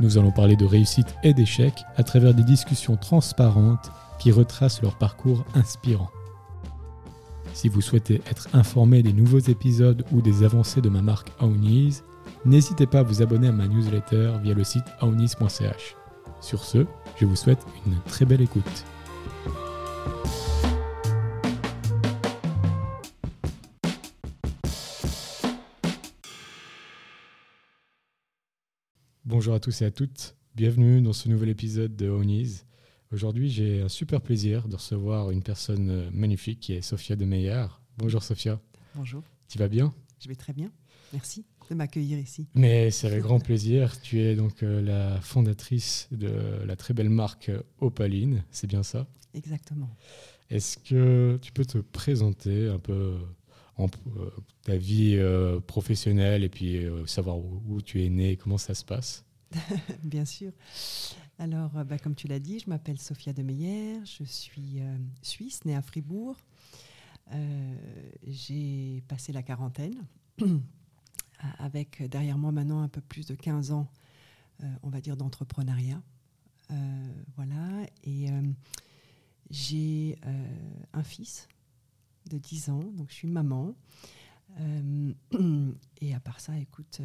Nous allons parler de réussite et d'échec à travers des discussions transparentes qui retracent leur parcours inspirant. Si vous souhaitez être informé des nouveaux épisodes ou des avancées de ma marque Ownies, n'hésitez pas à vous abonner à ma newsletter via le site ownies.ch. Sur ce, je vous souhaite une très belle écoute. Bonjour à tous et à toutes, bienvenue dans ce nouvel épisode de Ownies. Aujourd'hui, j'ai un super plaisir de recevoir une personne euh, magnifique qui est Sophia de Meyer. Bonjour Sophia. Bonjour. Tu vas bien? Je vais très bien. Merci de m'accueillir ici. Mais c'est avec grand plaisir. Tu es donc euh, la fondatrice de la très belle marque Opaline, c'est bien ça? Exactement. Est-ce que tu peux te présenter un peu en, euh, ta vie euh, professionnelle et puis euh, savoir où, où tu es né, comment ça se passe? Bien sûr. Alors, euh, bah, comme tu l'as dit, je m'appelle Sophia de Meyer, je suis euh, suisse, née à Fribourg. Euh, J'ai passé la quarantaine, avec derrière moi maintenant un peu plus de 15 ans, on va dire, d'entrepreneuriat. Voilà, et j'ai un fils de 10 ans, donc je suis maman. Et à part ça, écoute,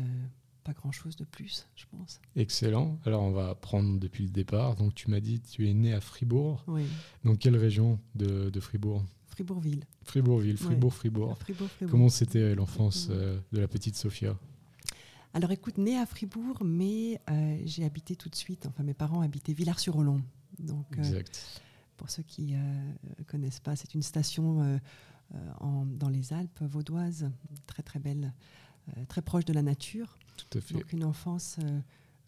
pas grand-chose de plus, je pense. Excellent. Alors on va prendre depuis le départ. Donc tu m'as dit tu es né à Fribourg. Oui, Dans quelle région de, de Fribourg? Fribourgville. Fribourgville, Ouais. Fribourg, Fribourg. Comment c'était l'enfance euh, de la petite Sophia? Alors écoute, née à Fribourg, mais euh, j'ai habité tout de suite, enfin mes parents habitaient Villars-sur-Olon. Donc euh, Exact. pour ceux qui ne connaissent pas, c'est une station en- dans les Alpes vaudoises, très très belle, euh, très proche de la nature. Tout à fait. Donc une enfance euh,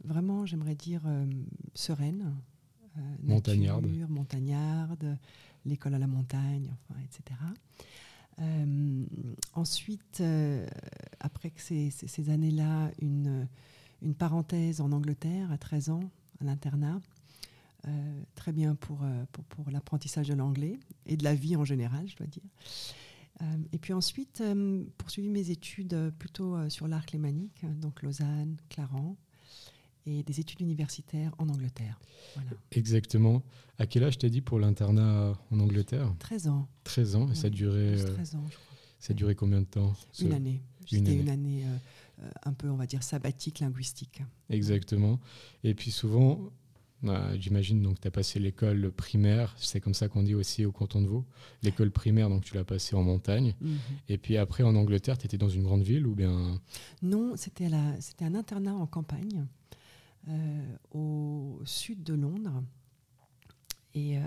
vraiment, j'aimerais dire, euh, sereine. euh, Montagnarde. nature, montagnarde, l'école à la montagne, enfin, etc. Euh, ensuite, après que ces, ces- ces années-là, une, une parenthèse en Angleterre à 13 ans, à l'internat. Très bien pour, pour, pour l'apprentissage de l'anglais et de la vie en général, je dois dire. Euh, et puis ensuite, euh, poursuivi mes études euh, plutôt sur l'arc lémanique, hein, donc Lausanne, Clarence, et des études universitaires en Angleterre. Voilà. Exactement. À quel âge t'as dit pour l'internat en Angleterre? 13 ans. 13 ans. Et ça a Oui, duré, plus euh, 13 ans, je crois. ça a duré combien de temps ce- Une année. une C'était année. une année euh, euh, un peu, on va dire, sabbatique linguistique. Exactement. Et puis souvent, bah, j'imagine donc tu as passé l'école primaire, c'est comme ça qu'on dit aussi au canton de Vaud. L'école primaire, donc tu l'as passée en montagne. Mhm. Et puis après en Angleterre, tu étais dans une grande ville ou bien? Non, c'était un internat en campagne euh, au sud de Londres et euh,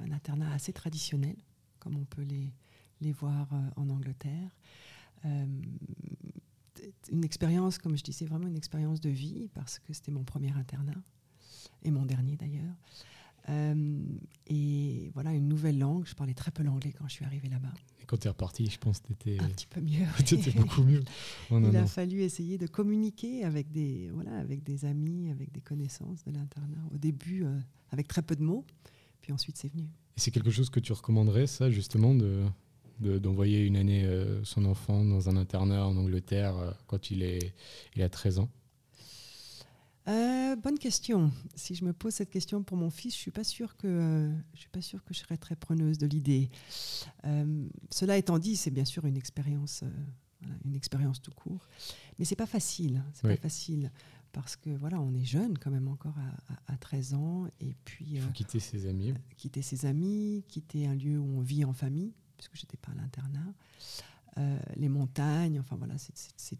un internat assez traditionnel, comme on peut les, les voir euh, en Angleterre. Une expérience, comme je disais, vraiment une expérience de vie parce que c'était mon premier internat et mon dernier d'ailleurs. Euh, et voilà, une nouvelle langue. Je parlais très peu l'anglais quand je suis arrivée là-bas. et quand tu es reparti, je pense que tu étais, Un petit peu mieux. oui. beaucoup mieux. Oh, non, Il a non. fallu essayer de communiquer avec des, voilà, avec des amis, avec des connaissances de l'internat. Au début, euh, avec très peu de mots, puis ensuite c'est venu. Et c'est quelque chose que tu recommanderais, ça, justement, de de- d'envoyer une année euh, son enfant dans un internat en Angleterre quand il, est, il a 13 ans? Euh, bonne question. Si je me pose cette question pour mon fils, je suis pas sûre que euh, je suis pas sûre que je serais très preneuse de l'idée. Euh, cela étant dit, c'est bien sûr une expérience, voilà, une expérience tout court, mais c'est pas facile. hein, C'est Oui. pas facile parce que voilà, on est jeune quand même encore à, à- à 13 ans et puis Il faut quitter ses amis. quitter ses amis, quitter un lieu où on vit en famille, puisque j'étais pas à l'internat, les montagnes, enfin voilà, c'est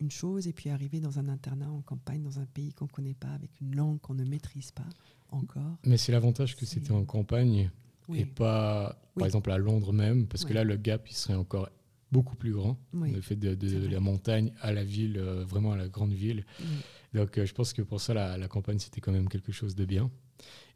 une chose, et puis arriver dans un internat en campagne, dans un pays qu'on ne connaît pas, avec une langue qu'on ne maîtrise pas encore. Mais c'est l'avantage que c'était en campagne Oui, et pas, par exemple, à Londres même, parce que là, le gap, il serait encore beaucoup plus grand. Le fait de, la montagne à la ville, euh, vraiment à la grande ville. Donc, euh, je pense que pour ça, la, la campagne, c'était quand même quelque chose de bien.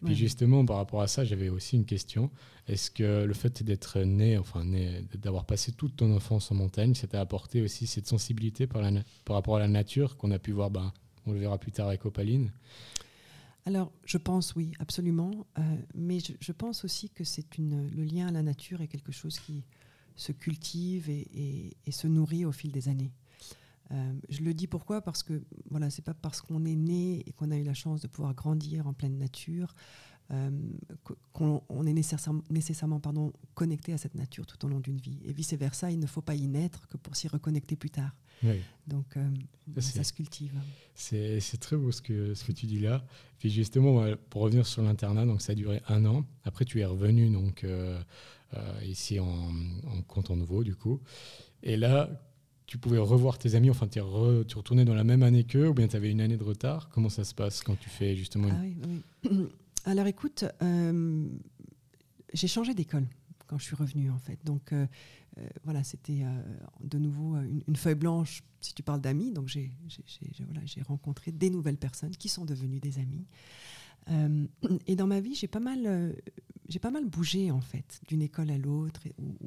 Et Puis justement, par rapport à ça, j'avais aussi une question. Est-ce que le fait d'être né, enfin né, d'avoir passé toute ton enfance en montagne, ça t'a apporté aussi cette sensibilité par, la, par rapport à la nature qu'on a pu voir, ben, on le verra plus tard avec Opaline? Alors, je pense oui, absolument. Euh, mais je, pense aussi que c'est une, le lien à la nature est quelque chose qui se cultive et, se nourrit au fil des années. Euh, je le dis pourquoi? Parce que voilà, c'est pas parce qu'on est né et qu'on a eu la chance de pouvoir grandir en pleine nature euh, qu'on est nécessairement, nécessairement pardon, connecté à cette nature tout au long d'une vie. Et vice-versa, il ne faut pas y naître que pour s'y reconnecter plus tard. Donc, euh, ça se cultive. C'est très beau ce que, ce que tu dis là. Puis justement, pour revenir sur l'internat, donc ça a duré un an. Après, tu es revenu donc, ici en, en Canton Nouveau, du coup. Et là, tu pouvais revoir tes amis, enfin, tu retournais dans la même année qu'eux, ou bien tu avais une année de retard? Comment ça se passe quand tu fais justement... Ah. Alors écoute, euh, j'ai changé d'école quand je suis revenue en fait. Donc euh, euh, voilà, c'était de nouveau une, feuille blanche si tu parles d'amis. Donc j'ai rencontré des nouvelles personnes qui sont devenues des amis. et dans ma vie, j'ai pas mal, bougé en fait, d'une école à l'autre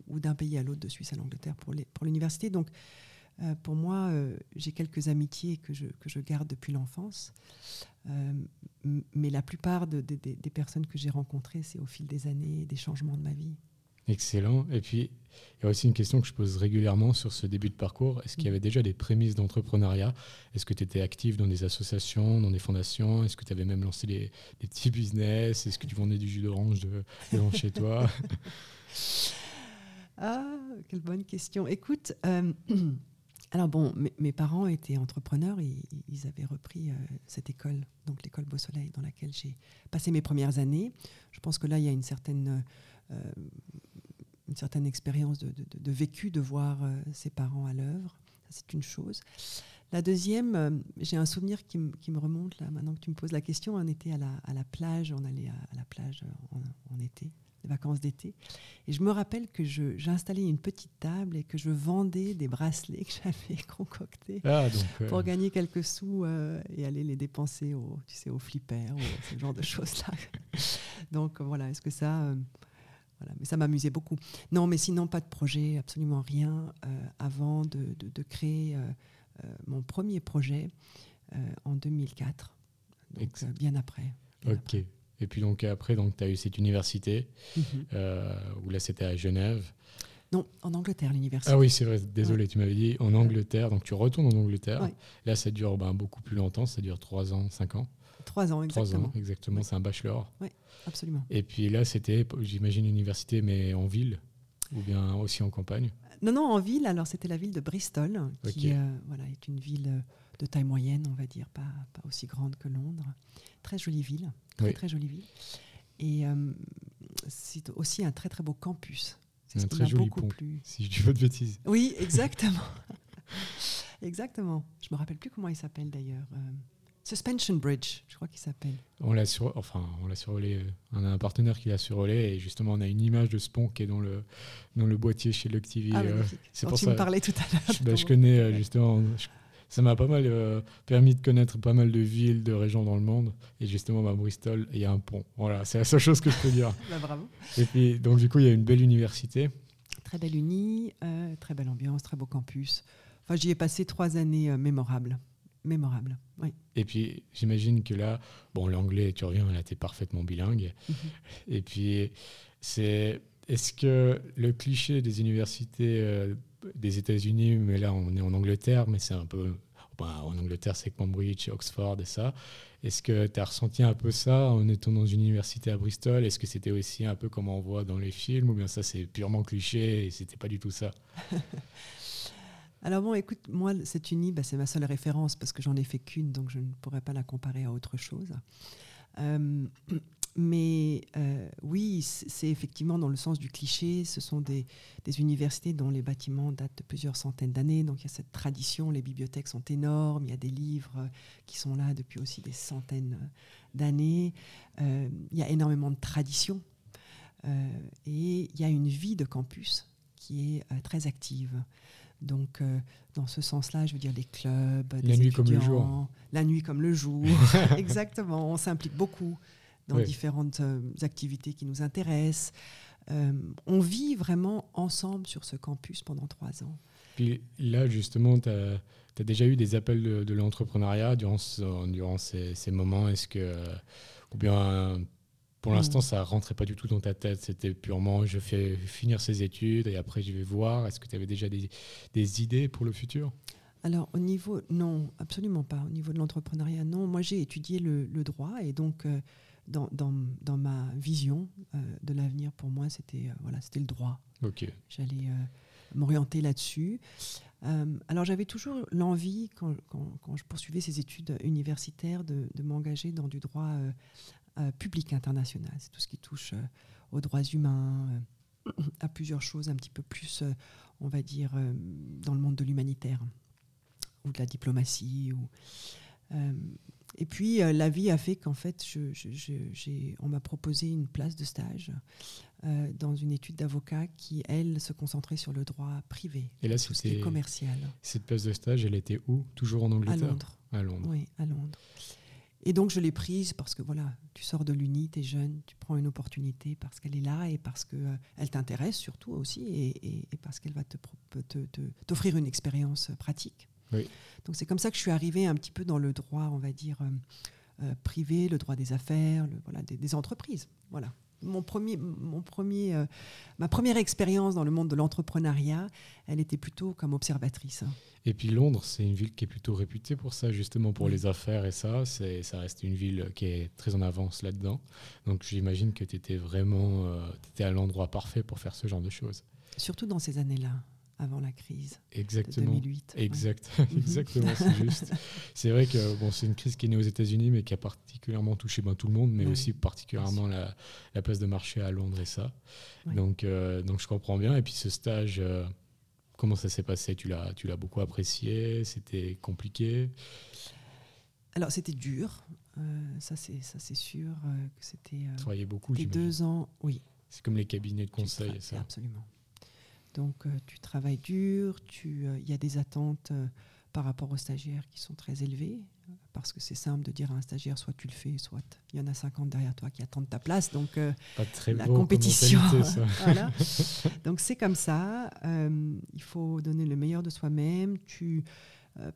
ou d'un pays à l'autre, de Suisse à l'Angleterre pour l'université. Donc euh, pour moi, euh, j'ai quelques amitiés que je, que je garde depuis l'enfance. Euh, mais la plupart des personnes que j'ai rencontrées, c'est au fil des années, des changements de ma vie. Excellent. Et puis, il y a aussi une question que je pose régulièrement sur ce début de parcours. Est-ce qu'il y avait déjà des prémices d'entrepreneuriat? Est-ce que tu étais actif dans des associations, dans des fondations? Est-ce que tu avais même lancé des, petits business? Est-ce que tu vendais du jus d'orange de, devant chez toi? Ah, quelle bonne question. Écoute, Alors bon, mes, parents étaient entrepreneurs, et, ils avaient repris euh, cette école, donc l'école Beau Soleil, dans laquelle j'ai passé mes premières années. Je pense que là, il y a une certaine, euh, expérience de, vécu de voir euh, ses parents à l'œuvre. C'est une chose. La deuxième, j'ai un souvenir qui, me remonte là, maintenant que tu me poses la question. On était à la, plage, on allait à, la plage en été vacances d'été. Et je me rappelle que j'installais une petite table et que je vendais des bracelets que j'avais concoctés ah, euh, pour gagner quelques sous euh, et aller les dépenser au, tu sais, au flipper ou ce genre de choses-là. donc voilà, est-ce que ça... Euh, voilà, mais ça m'amusait beaucoup. Non, mais sinon, pas de projet, absolument rien, avant de, de, créer mon premier projet en 2004, donc bien après. ok. Et puis donc après, tu as eu cette université, mhm. euh, où là c'était à Genève. Non, en Angleterre, l'université. Ah oui, c'est vrai, désolé, tu m'avais dit en Angleterre. Donc tu retournes en Angleterre. Là, ça dure ben, beaucoup plus longtemps, ça dure 3 ans, 5 ans. 3 ans, exactement. 3 ans, exactement, c'est un bachelor. Oui, absolument. Et puis là, c'était, j'imagine, une université, mais en ville, ou bien aussi en campagne Non, non, en ville. Alors c'était la ville de Bristol, qui euh, voilà, est une ville de taille moyenne, on va dire, pas, pas aussi grande que Londres. Très jolie ville. Très, très jolie ville. Et euh, c'est aussi un très, très beau campus. C'est un très joli pont, si je dis pas de bêtises. Oui, exactement. exactement. Je me rappelle plus comment il s'appelle d'ailleurs. Euh, Suspension Bridge, je crois qu'il s'appelle. On l'a sur, enfin, on l'a survolé. Euh, on a un partenaire qui l'a survolé et justement, on a une image de ce pont qui est dans le dans le boîtier chez Luck TV. Ah, c'est pour tu ça. me parlais tout à l'heure. Je, bah, je, connais justement ça m'a pas mal euh, permis de connaître pas mal de villes, de régions dans le monde. Et justement, à bah, Bristol, il y a un pont. Voilà, c'est la seule chose que je peux dire. bah, bravo. Et puis, donc, du coup, il y a une belle université. Très belle uni, euh, très belle ambiance, très beau campus. Enfin, j'y ai passé trois années euh, mémorables. Mémorables, oui. Et puis, j'imagine que là, bon, l'anglais, tu reviens, là, tu es parfaitement bilingue. Mhm. Et puis, c'est. Est-ce que le cliché des universités des États-Unis, mais là on est en Angleterre, mais c'est un peu. En Angleterre, c'est Cambridge, Oxford et ça. Est-ce que tu as ressenti un peu ça en étant dans une université à Bristol? Est-ce que c'était aussi un peu comme on voit dans les films? Ou bien ça c'est purement cliché et c'était pas du tout ça? Alors bon, écoute, moi, cette uni, bah, c'est ma seule référence parce que j'en ai fait qu'une, donc je ne pourrais pas la comparer à autre chose. Euh, mais euh, oui, c'est effectivement dans le sens du cliché. Ce sont des, universités dont les bâtiments datent de plusieurs centaines d'années. Donc il y a cette tradition, les bibliothèques sont énormes, il y a des livres qui sont là depuis aussi des centaines d'années. Euh, il y a énormément de traditions. Euh, et il y a une vie de campus qui est très active. Donc, dans ce sens-là, je veux dire les clubs, la nuit comme le jour. La nuit comme le jour, exactement. On s'implique beaucoup dans différentes activités qui nous intéressent. on vit vraiment ensemble sur ce campus pendant trois ans. Puis là, justement, tu as, déjà eu des appels de, l'entrepreneuriat durant, durant ces, ces moments Est-ce que, ou bien pour l'instant, ça rentrait pas du tout dans ta tête? C'était purement je fais finir ces études et après je vais voir. Est-ce que tu avais déjà des, des, idées pour le futur? Alors, au niveau. Non, absolument pas. Au niveau de l'entrepreneuriat, non. Moi, j'ai étudié le, le, droit et donc. Euh, dans, dans, dans, ma vision euh, de l'avenir, pour moi, c'était euh, voilà, c'était le droit. J'allais m'orienter là-dessus. alors j'avais toujours l'envie, quand, quand, quand, je poursuivais ces études universitaires, de, de m'engager dans du droit euh, public international. C'est tout ce qui touche euh, aux droits humains, euh, à plusieurs choses un petit peu plus, on va dire, dans le monde de l'humanitaire ou de la diplomatie. Ou, et puis la vie a fait qu'en fait, je, on m'a proposé une place de stage dans une étude d'avocat qui, elle, se concentrait sur le droit privé, et là, est commercial. Cette place de stage, elle était où? Toujours en Angleterre? À Londres. À Londres. Oui, à Londres. Et donc je l'ai prise parce que voilà, tu sors de l'Uni, tu es jeune, tu prends une opportunité parce qu'elle est là et parce qu'elle euh, t'intéresse surtout aussi et, parce qu'elle va t'offrir te, te, une expérience pratique. Donc c'est comme ça que je suis arrivée un petit peu dans le droit, on va dire, euh, euh, privé, le droit des affaires, le, voilà, des, des entreprises. Voilà mon premier, mon premier, euh, ma première expérience dans le monde de l'entrepreneuriat, elle était plutôt comme observatrice. Hein. Et puis Londres, c'est une ville qui est plutôt réputée pour ça, justement pour les affaires et ça. C'est, ça reste une ville qui est très en avance là-dedans. Donc j'imagine que tu étais vraiment euh, étais à l'endroit parfait pour faire ce genre de choses. Surtout dans ces années-là avant la crise Exactement. de 2008. Exact. Mhm. Exactement, c'est juste. C'est vrai que bon, c'est une crise qui est née aux États-Unis, mais qui a particulièrement touché ben, tout le monde, mais aussi particulièrement la, la, place de marché à Londres et ça. Donc, euh, donc je comprends bien. Et puis ce stage, euh, comment ça s'est passé? Tu l'as, tu l'as beaucoup apprécié? C'était compliqué? Alors c'était dur. Euh, ça c'est ça c'est sûr que c'était. Travaillé beaucoup. deux ans, oui. C'est comme les cabinets de conseil, ça. Absolument. Donc euh, tu travailles dur, euh, il y a des attentes euh, par rapport aux stagiaires qui sont très élevées, parce que c'est simple de dire à un stagiaire, soit tu le fais, soit il y en a 50 derrière toi qui attendent ta place. Donc la compétition. donc c'est comme ça. il faut donner le meilleur de soi-même. Tu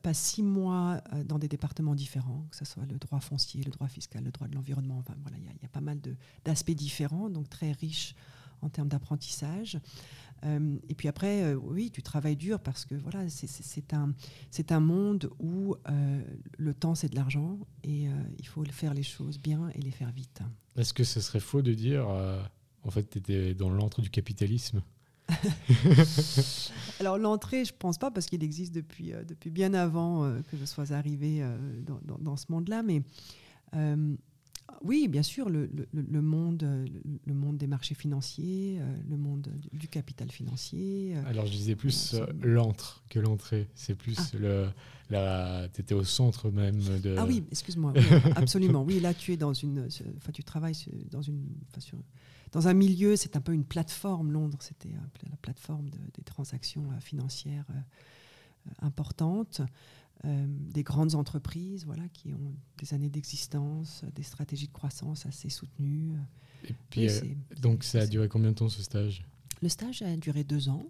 passes six mois dans des départements différents, que ce soit le droit foncier, le droit fiscal, le droit de l'environnement. Enfin voilà, il y, y, a pas mal d'aspects différents, donc très riches en termes d'apprentissage. Euh, et puis après, euh, oui, tu travailles dur parce que voilà, c'est un, un monde où euh, le temps, c'est de l'argent et il faut faire les choses bien et les faire vite. Est-ce que ce serait faux de dire, en fait, tu étais dans l'antre du capitalisme? Alors l'entrée, je pense pas parce qu'il existe depuis, depuis bien avant que je sois arrivée dans, dans, dans, ce monde-là, mais oui, bien sûr, le, monde, le monde des marchés financiers, euh, le monde du capital financier. Euh, Alors je disais plus euh, l'entre que l'entrée. C'est plus ah. le. Tu étais au centre même de. Ah oui, excuse-moi. absolument. Oui, là tu es dans une. Enfin, tu travailles dans une. dans un milieu, c'est un peu une plateforme. Londres, c'était la plateforme des transactions financières importantes. Euh, des grandes entreprises voilà, qui ont des années d'existence, des stratégies de croissance assez soutenues. Et puis, euh, donc ça a duré combien de temps ce stage? Le stage a duré deux ans.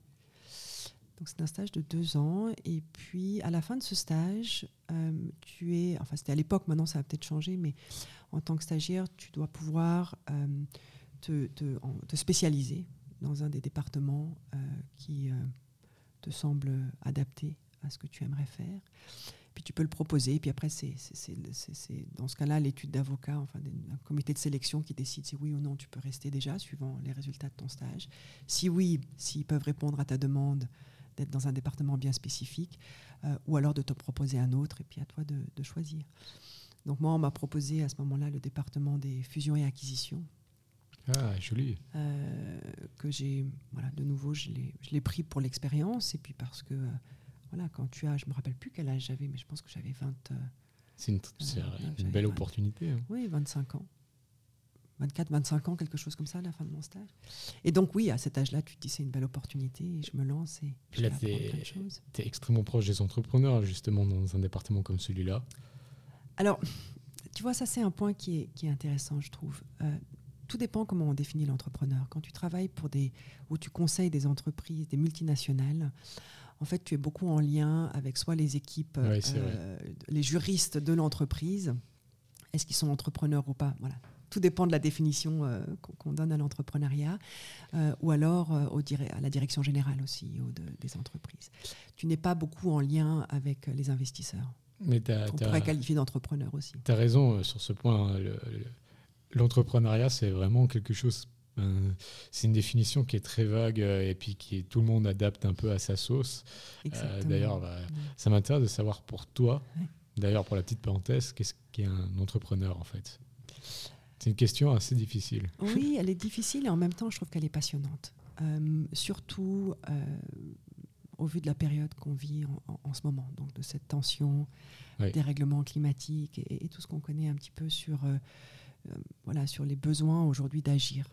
Donc c'est un stage de deux ans. Et puis à la fin de ce stage, euh, tu es, enfin c'était à l'époque, maintenant ça a peut-être changé, mais en tant que stagiaire, tu dois pouvoir te, te, spécialiser dans un des départements qui te semble adapté à ce que tu aimerais faire. Puis tu peux le proposer. Puis après, c'est dans ce cas-là l'étude d'avocat, enfin un comité de sélection qui décide si oui ou non tu peux rester déjà, suivant les résultats de ton stage. Si oui, s'ils peuvent répondre à ta demande d'être dans un département bien spécifique, euh, ou alors de te proposer un autre, et puis à toi de, choisir. Donc moi, on m'a proposé à ce moment-là le département des fusions et acquisitions. Ah, joli. Euh, que j'ai, voilà, de nouveau, je l'ai pris pour l'expérience, et puis parce que voilà, quand tu as, je me rappelle plus quel âge j'avais, mais je pense que j'avais 20. Euh, c'est une, euh, belle opportunité. Hein. Oui, 25 ans. 24, 25 ans, quelque chose comme ça à la fin de mon stage. Et donc oui, à cet âge-là, tu te dis c'est une belle opportunité et je me lance et Puis là, tu es, extrêmement proche des entrepreneurs, justement, dans un département comme celui-là. Alors, tu tu vois, ça c'est un point qui est, qui est intéressant, je trouve. Euh, tout dépend comment on définit l'entrepreneur. Quand tu travailles pour des, ou tu conseilles des entreprises, des multinationales, en fait, tu es beaucoup en lien avec soit les équipes, euh, les juristes de l'entreprise. Est-ce qu'ils sont entrepreneurs ou pas? Voilà. Tout dépend de la définition euh, qu'on donne à l'entrepreneuriat, euh, ou alors au à la direction générale aussi des entreprises. Tu n'es pas beaucoup en lien avec les investisseurs. Mais on pourrait qualifier d'entrepreneur aussi. Tu as raison sur ce point. L'entrepreneuriat, c'est vraiment quelque chose c'est une définition qui est très vague euh, et puis qui tout le monde adapte un peu à sa sauce. Euh, d'ailleurs, bah, ça m'intéresse de savoir pour toi, d'ailleurs pour la petite parenthèse, qu'est-ce qu'est un entrepreneur en fait? C'est une question assez difficile. Oui, elle est difficile et en même temps, je trouve qu'elle est passionnante. surtout au vu de la période qu'on vit en, ce moment, donc de cette tension, des règlements climatiques et, tout ce qu'on connaît un petit peu sur, voilà, sur les besoins aujourd'hui d'agir.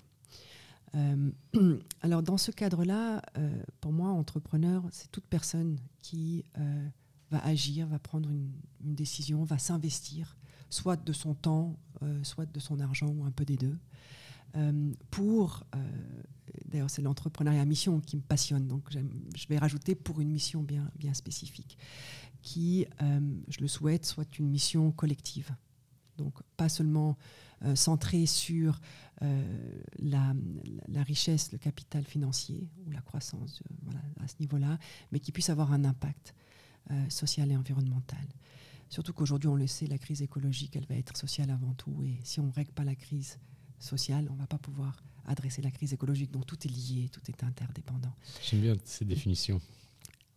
Euh, alors dans ce cadre-là, euh, pour moi, entrepreneur, c'est toute personne qui euh, va agir, va prendre une, décision, va s'investir, soit de son temps, soit de son argent ou un peu des deux, pour, d'ailleurs c'est l'entrepreneuriat mission qui me passionne, donc je vais rajouter pour une mission bien, bien spécifique, qui, je le souhaite, soit une mission collective. Donc pas seulement euh, centré sur euh, la, richesse, le capital financier ou la croissance euh, à ce niveau-là, mais qui puisse avoir un impact social et environnemental. Surtout qu'aujourd'hui, on le sait, la crise écologique, elle va être sociale avant tout. Et si on ne règle pas la crise sociale, on ne va pas pouvoir adresser la crise écologique. Donc tout est lié, tout est interdépendant. J'aime bien ces définitions.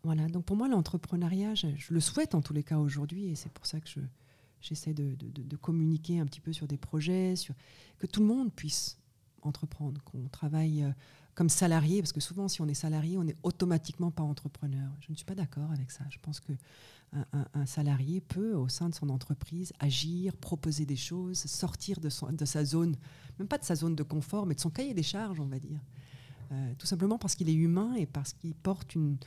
Voilà, donc pour moi, l'entrepreneuriat, je, le souhaite en tous les cas aujourd'hui, et c'est pour ça que je, j'essaie de, communiquer un petit peu sur des projets, sur, que tout le monde puisse entreprendre, qu'on travaille euh, comme salarié, parce que souvent si on est salarié, on n'est automatiquement pas entrepreneur. Je ne suis pas d'accord avec ça. Je pense que un, salarié peut, au sein de son entreprise, agir, proposer des choses, sortir de, de, sa zone, même pas de sa zone de confort, mais de son cahier des charges, on va dire. Euh, tout simplement parce qu'il est humain et parce qu'il porte une,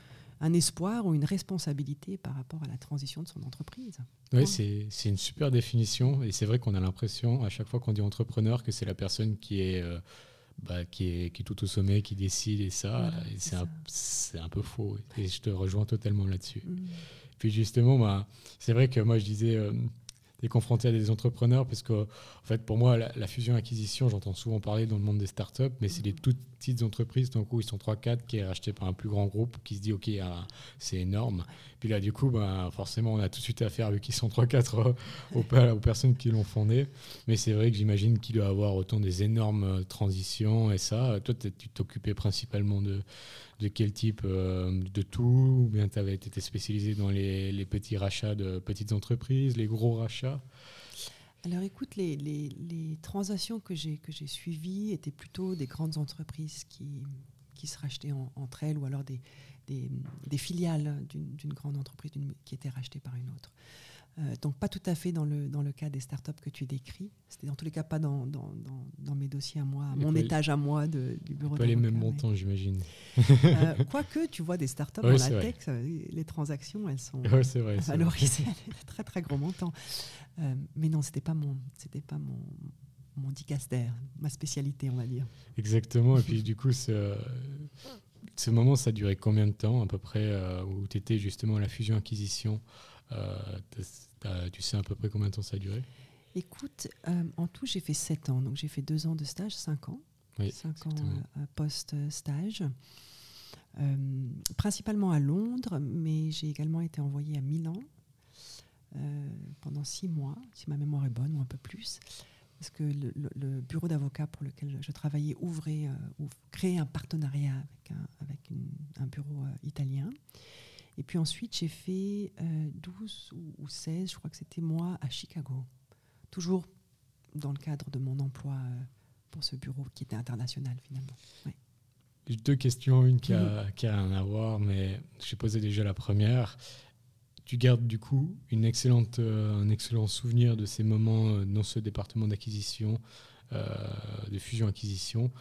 un espoir ou une responsabilité par rapport à la transition de son entreprise. Oui, c'est une super définition et c'est vrai qu'on a l'impression à chaque fois qu'on dit entrepreneur que c'est la personne qui est, euh, bah, qui, est, qui est tout au sommet, qui décide et ça, c'est un, un, peu faux et je te rejoins totalement là-dessus. Mm. Puis justement, bah, c'est vrai que moi je disais... Euh, confronté à des entrepreneurs parce que, en fait, pour moi, la, fusion-acquisition, j'entends souvent parler dans le monde des startups, mais c'est des mm. toutes petites entreprises, donc coup, ils sont 3-4 qui est racheté par un plus grand groupe qui se dit, OK, ah, c'est énorme. Puis là, du coup, ben, forcément, on a tout de suite affaire, vu qu'ils sont 3-4 euh, aux, aux, personnes qui l'ont fondé. Mais c'est vrai que j'imagine qu'il doit avoir autant des énormes euh, transitions et ça. Toi, tu t'occupais principalement de, de quel type euh, de tout Ou bien tu avais été spécialisé dans les, petits rachats de petites entreprises, les gros rachats? Alors écoute, les, transactions que j'ai suivies étaient plutôt des grandes entreprises qui, se rachetaient entre elles ou alors des, des, filiales d'une grande entreprise qui était rachetée par une autre. Euh, donc pas tout à fait dans le, dans le cas des startups que tu décris. C'était dans tous les cas pas dans, dans, dans, mes dossiers à moi, à mon étage à moi de, du bureau. Pas les mêmes montants, j'imagine. Euh, quoique tu vois des startups dans la tech, les transactions elles sont vrai, valorisées à très très gros montants. Euh, mais non, c'était pas mon, c'était pas mon, mon dicaster, ma spécialité, on va dire. Exactement. Et puis du coup, ce, ce moment, ça a duré combien de temps à peu près où tu étais justement à la fusion-acquisition euh, tu sais à peu près combien de temps ça a duré? Écoute, euh, en tout, j'ai fait 7 ans. Donc, j'ai fait 2 ans de stage, 5 ans. 5 ans euh, post-stage. principalement à Londres, mais j'ai également été envoyée à Milan pendant 6 mois, si ma mémoire est bonne, ou un peu plus. Parce que le, bureau d'avocat pour lequel je travaillais ouvrait, ou créait un partenariat avec un, avec un bureau italien. Et puis ensuite, j'ai fait 12 euh, ou, 16, je crois que c'était moi, à Chicago. Toujours dans le cadre de mon emploi euh, pour ce bureau qui était international finalement. J'ai deux questions, une qui a, qui a rien à voir, mais j'ai posé déjà la première. Tu gardes du coup une excellente, euh, un excellent souvenir de ces moments dans ce département d'acquisition, de fusion-acquisition.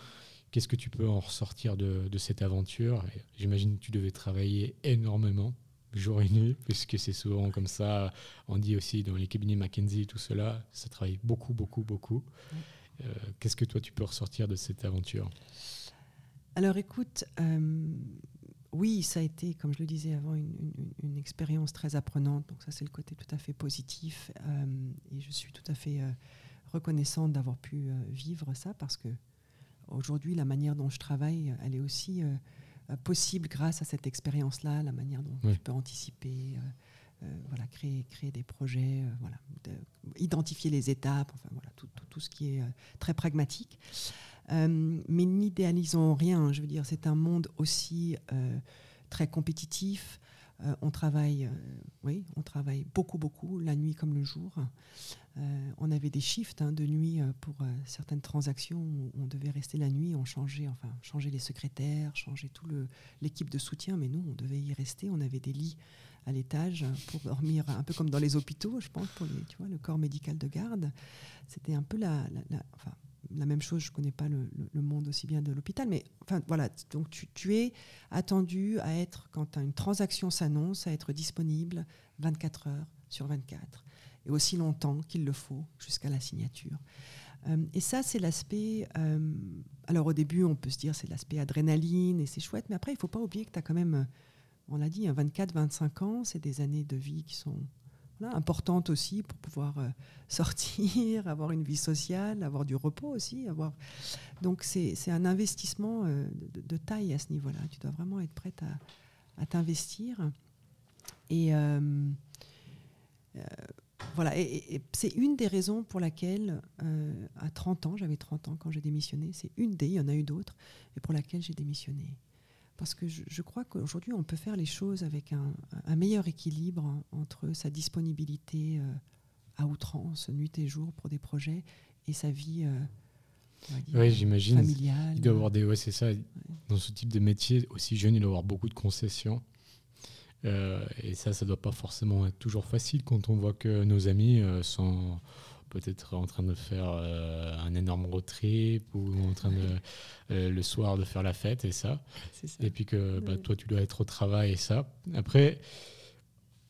Qu'est-ce que tu peux en ressortir de, cette aventure J'imagine que tu devais travailler énormément, jour et nuit, puisque c'est souvent comme ça. On dit aussi dans les cabinets McKinsey, tout cela, ça travaille beaucoup, beaucoup, beaucoup. Euh, qu'est-ce que toi tu peux ressortir de cette aventure Alors écoute, euh, oui, ça a été, comme je le disais avant, une, expérience très apprenante. Donc ça, c'est le côté tout à fait positif. Euh, et je suis tout à fait reconnaissante d'avoir pu vivre ça parce que aujourd'hui, la manière dont je travaille, elle est aussi possible grâce à cette expérience-là, la manière dont je peux anticiper. voilà, créer, créer des projets, voilà, identifier les étapes, enfin voilà, tout, tout ce qui est très pragmatique. Euh, mais n'idéalisons rien. Je veux dire, c'est un monde aussi euh, très compétitif. Euh, on travaille, oui, on travaille beaucoup, beaucoup, la nuit comme le jour. On avait des shifts hein, de nuit pour certaines transactions. Où on devait rester la nuit, on changeait, enfin, changer les secrétaires, changer tout l'équipe de soutien. Mais nous, on devait y rester. On avait des lits à l'étage pour dormir, un peu comme dans les hôpitaux, je pense, pour vois, le corps médical de garde. C'était un peu la, même chose, je connais pas le, monde aussi bien de l'hôpital, mais enfin voilà, donc tu, es attendu à être, quand une transaction s'annonce, à être disponible 24 heures sur 24, et aussi longtemps qu'il le faut jusqu'à la signature. Euh, et ça, c'est l'aspect. Euh, alors au début, on peut se dire c'est l'aspect adrénaline et c'est chouette, mais après, il ne faut pas oublier que tu as quand même, on l'a dit, 24-25 hein, ans, c'est des années de vie qui sont importante aussi pour pouvoir euh, sortir, avoir une vie sociale, avoir du repos aussi. Avoir... Donc c'est un investissement de, taille à ce niveau-là. Tu dois vraiment être prête à, t'investir. Et voilà, et, c'est une des raisons pour laquelle, à 30 ans, j'avais 30 ans quand j'ai démissionné, c'est une des, il y en a eu d'autres, et pour laquelle j'ai démissionné parce que je, crois qu'aujourd'hui, on peut faire les choses avec un, meilleur équilibre entre sa disponibilité euh, à outrance, nuit et jour, pour des projets, et sa vie euh, ouais, j'imagine. familiale. Il doit avoir des. Ouais, c'est ça. Dans ce type de métier, aussi jeune, il doit avoir beaucoup de concessions. Euh, et ça, ça ne doit pas forcément être toujours facile quand on voit que nos amis sont peut-être en train de faire euh, un énorme road trip ou en train de euh, le soir de faire la fête et ça. Et puis que bah, toi tu dois être au travail et ça. Après,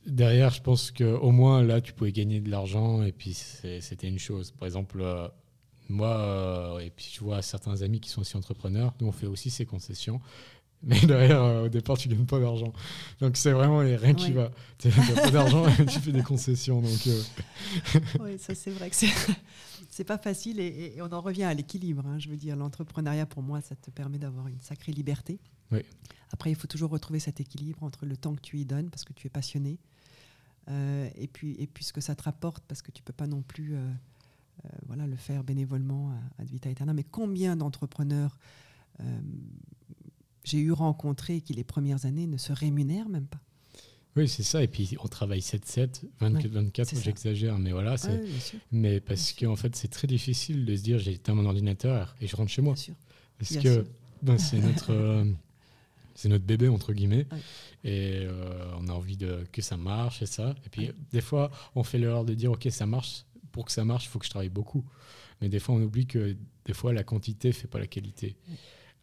derrière, je pense qu'au moins là tu pouvais gagner de l'argent et puis c'était une chose. Par exemple, euh, moi, et puis je vois certains amis qui sont aussi entrepreneurs, nous on fait aussi ces concessions. Mais derrière, euh, au départ, tu gagnes pas d'argent. Donc c'est vraiment rien qui va. Tu n'as pas d'argent et tu fais des concessions. Donc, euh. Oui, ça c'est vrai que c'est pas facile et, on en revient à l'équilibre. Hein. Je veux dire, l'entrepreneuriat, pour moi, ça te permet d'avoir une sacrée liberté. Oui. Après, il faut toujours retrouver cet équilibre entre le temps que tu y donnes parce que tu es passionné euh, et, puis, et puis ce que ça te rapporte parce que tu peux pas non plus voilà, le faire bénévolement à, à vita aeternam. Mais combien d'entrepreneurs j'ai eu rencontré qui les premières années ne se rémunèrent même pas. Oui, c'est ça. Et puis on travaille 7-7, 24-24, j'exagère, mais voilà. mais parce qu'en fait, c'est très difficile de se dire j'ai éteint mon ordinateur et je rentre chez moi. Parce que ben, c'est notre, euh, c'est notre bébé, entre guillemets. Et euh, on a envie de, que ça marche et ça. Et puis des fois, on fait l'erreur de dire ok, ça marche. Pour que ça marche, il faut que je travaille beaucoup. Mais des fois, on oublie que des fois, la quantité ne fait pas la qualité.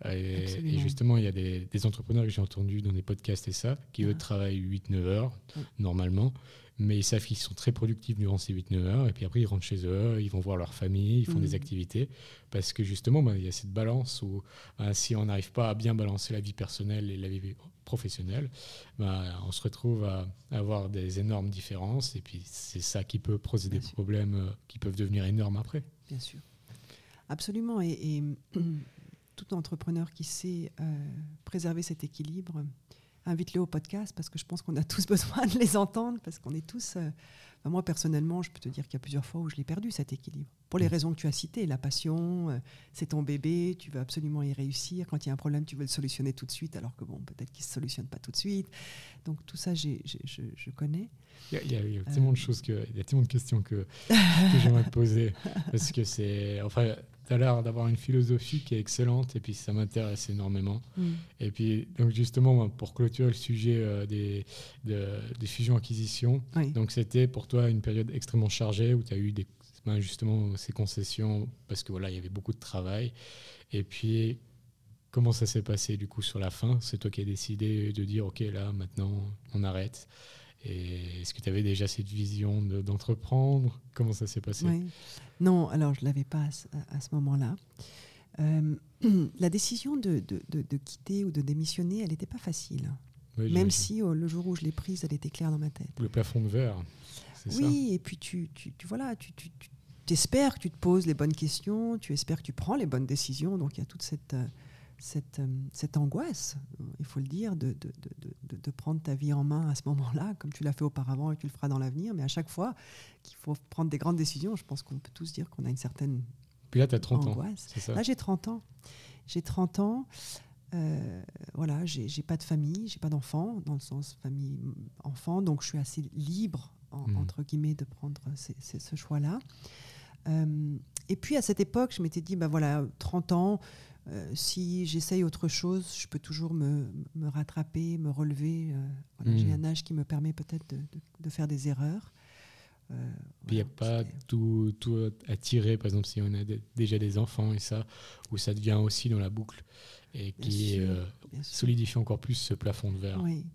Et, justement, il y a des, entrepreneurs que j'ai entendus dans des podcasts et ça, qui eux ah. travaillent 8-9 heures normalement, mais ils savent qu'ils sont très productifs durant ces 8-9 heures, et puis après ils rentrent chez eux, ils vont voir leur famille, ils font des mmh. activités, parce que justement, bah, il y a cette balance où bah, si on n'arrive pas à bien balancer la vie personnelle et la vie professionnelle, bah, on se retrouve à avoir des énormes différences, et puis c'est ça qui peut poser des problèmes euh, qui peuvent devenir énormes après. Bien sûr. Absolument. et tout entrepreneur qui sait euh, préserver cet équilibre, invite-les au podcast parce que je pense qu'on a tous besoin de les entendre parce qu'on est tous. Euh, moi, personnellement, je peux te dire qu'il y a plusieurs fois où je l'ai perdu cet équilibre. Pour les mm. raisons que tu as citées, la passion, euh, c'est ton bébé, tu veux absolument y réussir. Quand il y a un problème, tu veux le solutionner tout de suite, alors que bon, peut-être qu'il ne se solutionne pas tout de suite. Donc tout ça, je, connais. Il y, a, tellement de choses, que, il y a tellement de questions que, que j'aimerais te poser. Parce que c'est. Enfin, tu as l'air d'avoir une philosophie qui est excellente et puis ça m'intéresse énormément. Mm. Et puis, donc justement, pour clôturer le sujet euh, des, des fusions-acquisitions, donc c'était pour toi une période extrêmement chargée où tu as eu des, ben, justement ces concessions parce que voilà, il y avait beaucoup de travail. Et puis, comment ça s'est passé du coup sur la fin? C'est toi qui as décidé de dire, ok, là, maintenant, on arrête. Et est-ce que tu avais déjà cette vision d'entreprendre? Comment ça s'est passé? Non, alors je ne l'avais pas à, ce moment-là. Euh, la décision de, de, quitter ou de démissionner, elle n'était pas facile. Même si oh, le jour où je l'ai prise, elle était claire dans ma tête. Le plafond de verre, oui, ça? Et puis tu, tu, voilà, tu, tu, espères que tu te poses les bonnes questions, tu espères que tu prends les bonnes décisions. Donc il y a toute cette, euh, cette, euh, cette angoisse, il faut le dire, de, de, de, de prendre ta vie en main à ce moment-là, comme tu l'as fait auparavant et tu le feras dans l'avenir. Mais à chaque fois qu'il faut prendre des grandes décisions, je pense qu'on peut tous dire qu'on a une certaine Puis là, tu as 30 angoisse. ans. Là, j'ai 30 ans. J'ai 30 ans. Euh, voilà, j'ai pas de famille, j'ai pas d'enfants, dans le sens famille-enfant, donc je suis assez libre, hmm. entre guillemets, de prendre ce choix-là. Euh, et puis à cette époque, je m'étais dit, ben voilà, 30 ans, euh, si j'essaye autre chose, je peux toujours me, me rattraper, me relever. Hmm. J'ai un âge qui me permet peut-être de, de, faire des erreurs. il n'y a pas tout, tout à tirer, par exemple, si on a déjà des enfants et ça, où ça devient aussi dans la boucle et qui euh, solidifie encore plus ce plafond de verre. Oui.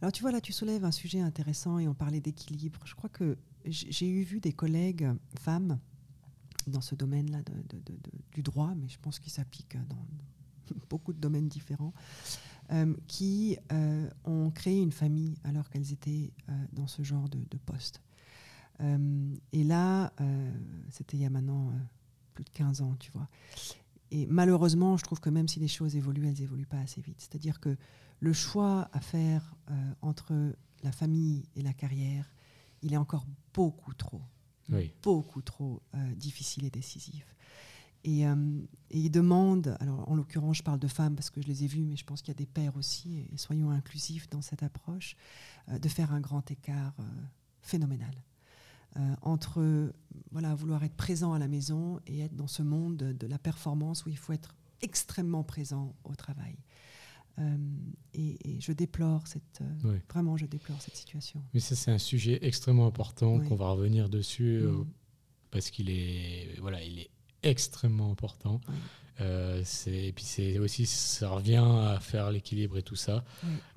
Alors tu vois, là, tu soulèves un sujet intéressant et on parlait d'équilibre. Je crois que j'ai eu vu des collègues femmes dans ce domaine-là du droit, mais je pense qu'il s'applique dans beaucoup de domaines différents, euh, qui euh, ont créé une famille alors qu'elles étaient dans ce genre de, poste. et là, c'était il y a maintenant plus de 15 ans, tu vois. Et malheureusement, je trouve que même si les choses évoluent, elles évoluent pas assez vite. C'est-à-dire que le choix à faire euh, entre la famille et la carrière, il est encore beaucoup trop, beaucoup trop euh, difficile et décisif. Et, euh, et, il demande, alors en l'occurrence, je parle de femmes parce que je les ai vues, mais je pense qu'il y a des pères aussi, et soyons inclusifs dans cette approche, de faire un grand écart phénoménal. Euh, entre voilà, vouloir être présent à la maison et être dans ce monde de, la performance où il faut être extrêmement présent au travail. Euh, et, je déplore cette euh, vraiment je déplore cette situation. Mais ça c'est un sujet extrêmement important qu'on va revenir dessus mm. parce qu'il est voilà il est extrêmement important. Euh, et puis c'est aussi, ça revient à faire l'équilibre et tout ça.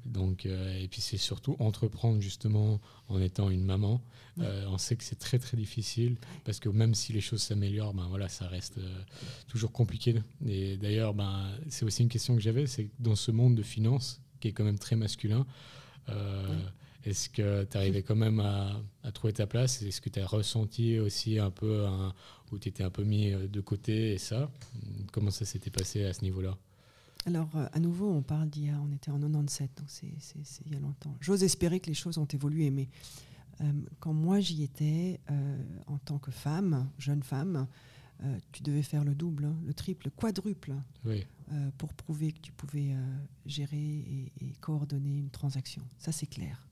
Donc, euh, et puis c'est surtout entreprendre justement en étant une maman. Euh, on sait que c'est très très difficile parce que même si les choses s'améliorent, ben voilà, ça reste toujours compliqué. Et d'ailleurs, ben, c'est aussi une question que j'avais, c'est dans ce monde de finance qui est quand même très masculin. Est-ce que tu arrivais quand même à, trouver ta place? Est-ce que tu as ressenti aussi un peu où tu étais un peu mis euh, de côté et ça? Comment ça s'était passé à ce niveau-là? Alors, euh, à nouveau, on parle d'il y a, on était en 97, donc c'est il y a longtemps. J'ose espérer que les choses ont évolué, mais euh, quand moi j'y étais, en tant que femme, jeune femme, tu devais faire le double, hein, le triple, le quadruple, pour prouver que tu pouvais gérer et, et, coordonner une transaction. Ça, c'est clair.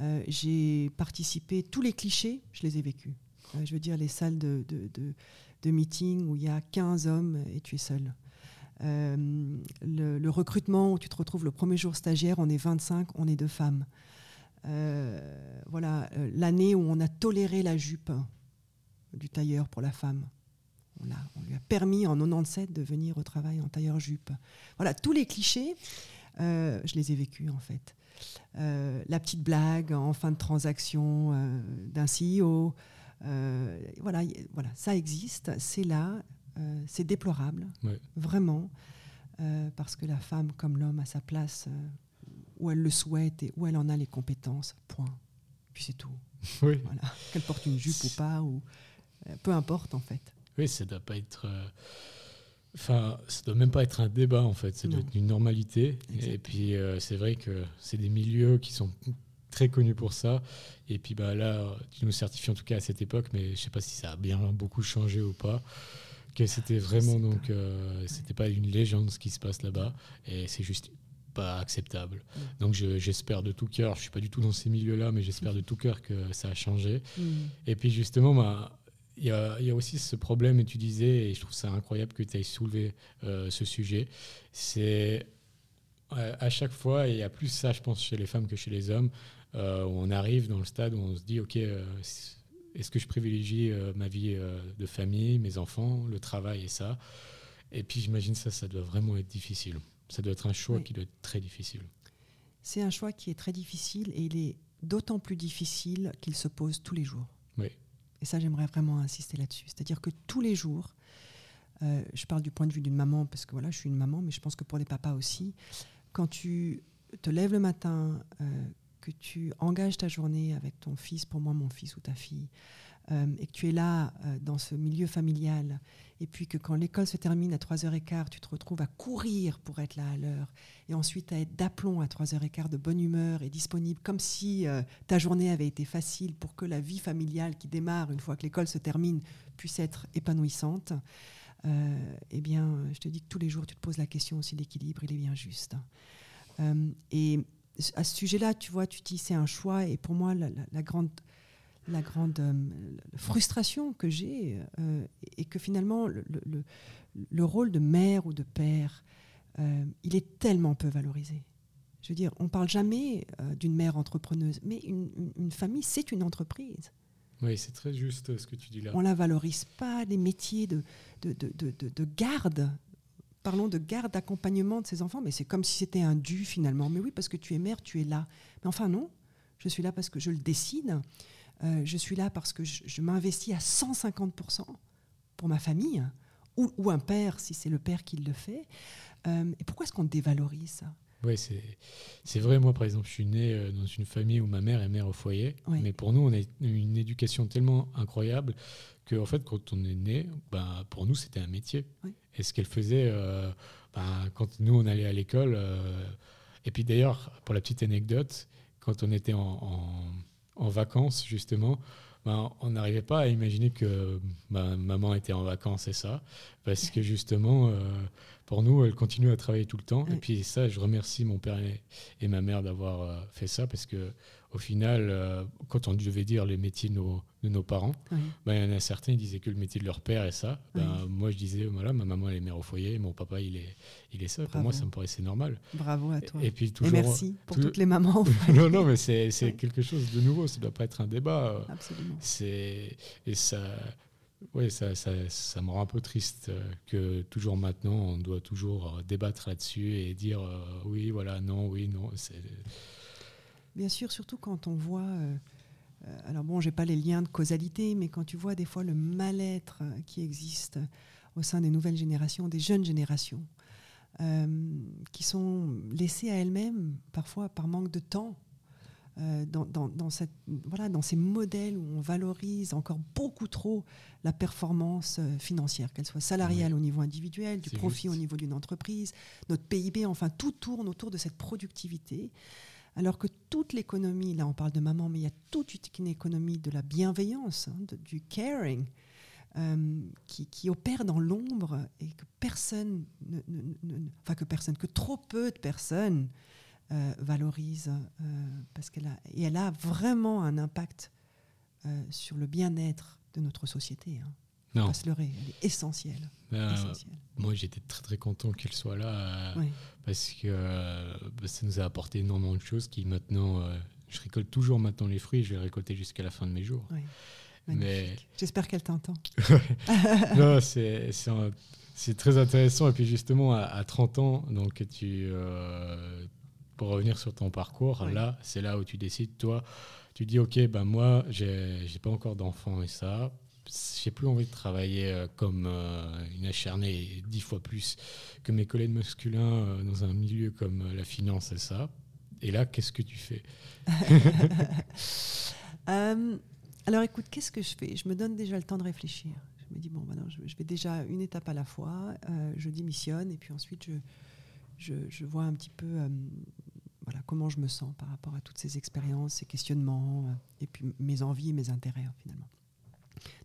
Euh, j'ai participé, tous les clichés, je les ai vécus. Euh, je veux dire, les salles de, de, meeting où il y a 15 hommes et tu es seul. Euh, le, recrutement où tu te retrouves le premier jour stagiaire, on est 25, on est deux femmes. voilà, l'année où on a toléré la jupe du tailleur pour la femme. On, on, lui a permis en 97 de venir au travail en tailleur jupe. Voilà, tous les clichés, je les ai vécus en fait. Euh, la petite blague en fin de transaction euh, d'un CEO. Euh, voilà, voilà, ça existe, c'est là, c'est déplorable, vraiment, parce que la femme, comme l'homme, a sa place où elle le souhaite et où elle en a les compétences, point. Puis c'est tout. Voilà. Qu'elle porte une jupe ou pas, ou peu importe en fait. Oui, ça ne doit pas être Enfin, ça doit même pas être un débat en fait, ça doit être une normalité. Et puis euh, c'est vrai que c'est des milieux qui sont très connus pour ça. Et puis bah là, tu nous certifies en tout cas à cette époque, mais je sais pas si ça a bien beaucoup changé ou pas. Que c'était vraiment donc, euh, c'était pas une légende ce qui se passe là-bas, et c'est juste pas acceptable. Donc j'espère de tout cœur, je suis pas du tout dans ces milieux-là, mais j'espère de tout cœur que ça a changé. Mm. Et puis justement, bah, il y, a, aussi ce problème, et tu disais, et je trouve ça incroyable que tu aies soulevé euh, ce sujet, c'est à chaque fois, et il y a plus ça, je pense, chez les femmes que chez les hommes, euh, où on arrive dans le stade où on se dit, OK, euh, est-ce que je privilégie ma vie de famille, mes enfants, le travail et ça? Et puis j'imagine ça, ça doit vraiment être difficile. Ça doit être un choix qui doit être très difficile. C'est un choix qui est très difficile et il est d'autant plus difficile qu'il se pose tous les jours. Et ça, j'aimerais vraiment insister là-dessus. C'est-à-dire que tous les jours, euh, je parle du point de vue d'une maman, parce que voilà, je suis une maman, mais je pense que pour les papas aussi, quand tu te lèves le matin, euh, que tu engages ta journée avec ton fils, pour moi mon fils ou ta fille, euh, et que tu es là dans ce milieu familial, et puis que quand l'école se termine à 3h15, tu te retrouves à courir pour être là à l'heure, et ensuite à être d'aplomb à 3h15 de bonne humeur et disponible, comme si ta journée avait été facile pour que la vie familiale qui démarre une fois que l'école se termine puisse être épanouissante. Euh, eh bien, je te dis que tous les jours, tu te poses la question si l'équilibre, il est bien juste. Euh, et à ce sujet-là, tu vois, tu dis c'est un choix, et pour moi, la, grande, la grande euh, frustration que j'ai, et que finalement, le, le, rôle de mère ou de père, il est tellement peu valorisé. Je veux dire, on parle jamais d'une mère entrepreneuse, mais une famille, c'est une entreprise. Oui, c'est très juste ce que tu dis là. On ne la valorise pas, les métiers de, de, de, de, garde. Parlons de garde, d'accompagnement de ces enfants, mais c'est comme si c'était un dû finalement. Mais oui, parce que tu es mère, tu es là. Mais enfin non, je suis là parce que je le décide. Euh, je suis là parce que je, m'investis à 150% pour ma famille, ou, ou, un père si c'est le père qui le fait. Euh, et pourquoi est-ce qu'on dévalorise ça? Oui, c'est vrai. Moi, par exemple, je suis né euh, dans une famille où ma mère est mère au foyer. Mais pour nous, on a une éducation tellement incroyable que, en fait, quand on est né, ben, pour nous, c'était un métier. Et ce qu'elle faisait, euh, ben, quand nous, on allait à l'école. Et puis d'ailleurs, pour la petite anecdote, quand on était en, en, vacances, justement, ben, on n'arrivait pas à imaginer que ben, maman était en vacances et ça. Parce que justement pour nous, elle continue à travailler tout le temps. Et puis ça, je remercie mon père et, ma mère d'avoir euh, fait ça parce que au final, euh, quand on devait dire les métiers de nos, de nos parents, ben, il y en a certains qui disaient que le métier de leur père est ça. Ben, moi, je disais, voilà, ma maman elle est mère au foyer, mon papa il est, il est ça. Pour moi, ça me paraissait normal. Bravo à toi. Et, puis toujours, merci pour toutes les mamans. non, non, mais c'est quelque chose de nouveau. Ça ne doit pas être un débat. Absolument. Et ça oui, ça, ça, ça, me rend un peu triste euh, que toujours maintenant, on doit toujours euh, débattre là-dessus et dire euh, oui, voilà, non, oui, non. Bien sûr, surtout quand on voit. alors bon, j'ai pas les liens de causalité, mais quand tu vois des fois le mal-être qui existe au sein des nouvelles générations, des jeunes générations, qui sont laissées à elles-mêmes, parfois par manque de temps, euh, dans, cette, voilà, dans ces modèles où on valorise encore beaucoup trop la performance euh, financière, qu'elle soit salariale au niveau individuel, du profit au niveau d'une entreprise, notre PIB, enfin tout tourne autour de cette productivité. Alors que toute l'économie, là on parle de maman, mais il y a toute une économie de la bienveillance, hein, du caring, euh, qui, qui, opère dans l'ombre et que personne, enfin que personne, que trop peu de personnes euh, valorise euh, parce qu'elle a et elle a vraiment un impact euh, sur le bien-être de notre société. Hein. Non. Pas se leurrer, elle est essentielle. Ben, moi, j'étais très très content qu'elle soit là parce que bah, ça nous a apporté énormément de choses qui maintenant, je récolte toujours maintenant les fruits, je vais les récolter jusqu'à la fin de mes jours. Mais j'espère qu'elle t'entend. non, c'est c'est très intéressant. Et puis justement, à, à 30 ans, donc tu, pour revenir sur ton parcours, là, c'est là où tu décides, toi, tu dis, OK, ben moi, j'ai pas encore d'enfant et ça, j'ai plus envie de travailler euh, comme euh, une acharnée dix fois plus que mes collègues masculins euh, dans un milieu comme la finance et ça. Et là, qu'est-ce que tu fais? Alors écoute, qu'est-ce que je fais? Je me donne déjà le temps de réfléchir. Je me dis, bon, ben je, vais déjà une étape à la fois, je démissionne et puis ensuite je, je, vois un petit peu euh, voilà, comment je me sens par rapport à toutes ces expériences, ces questionnements, euh, et puis mes envies mes intérêts hein, finalement.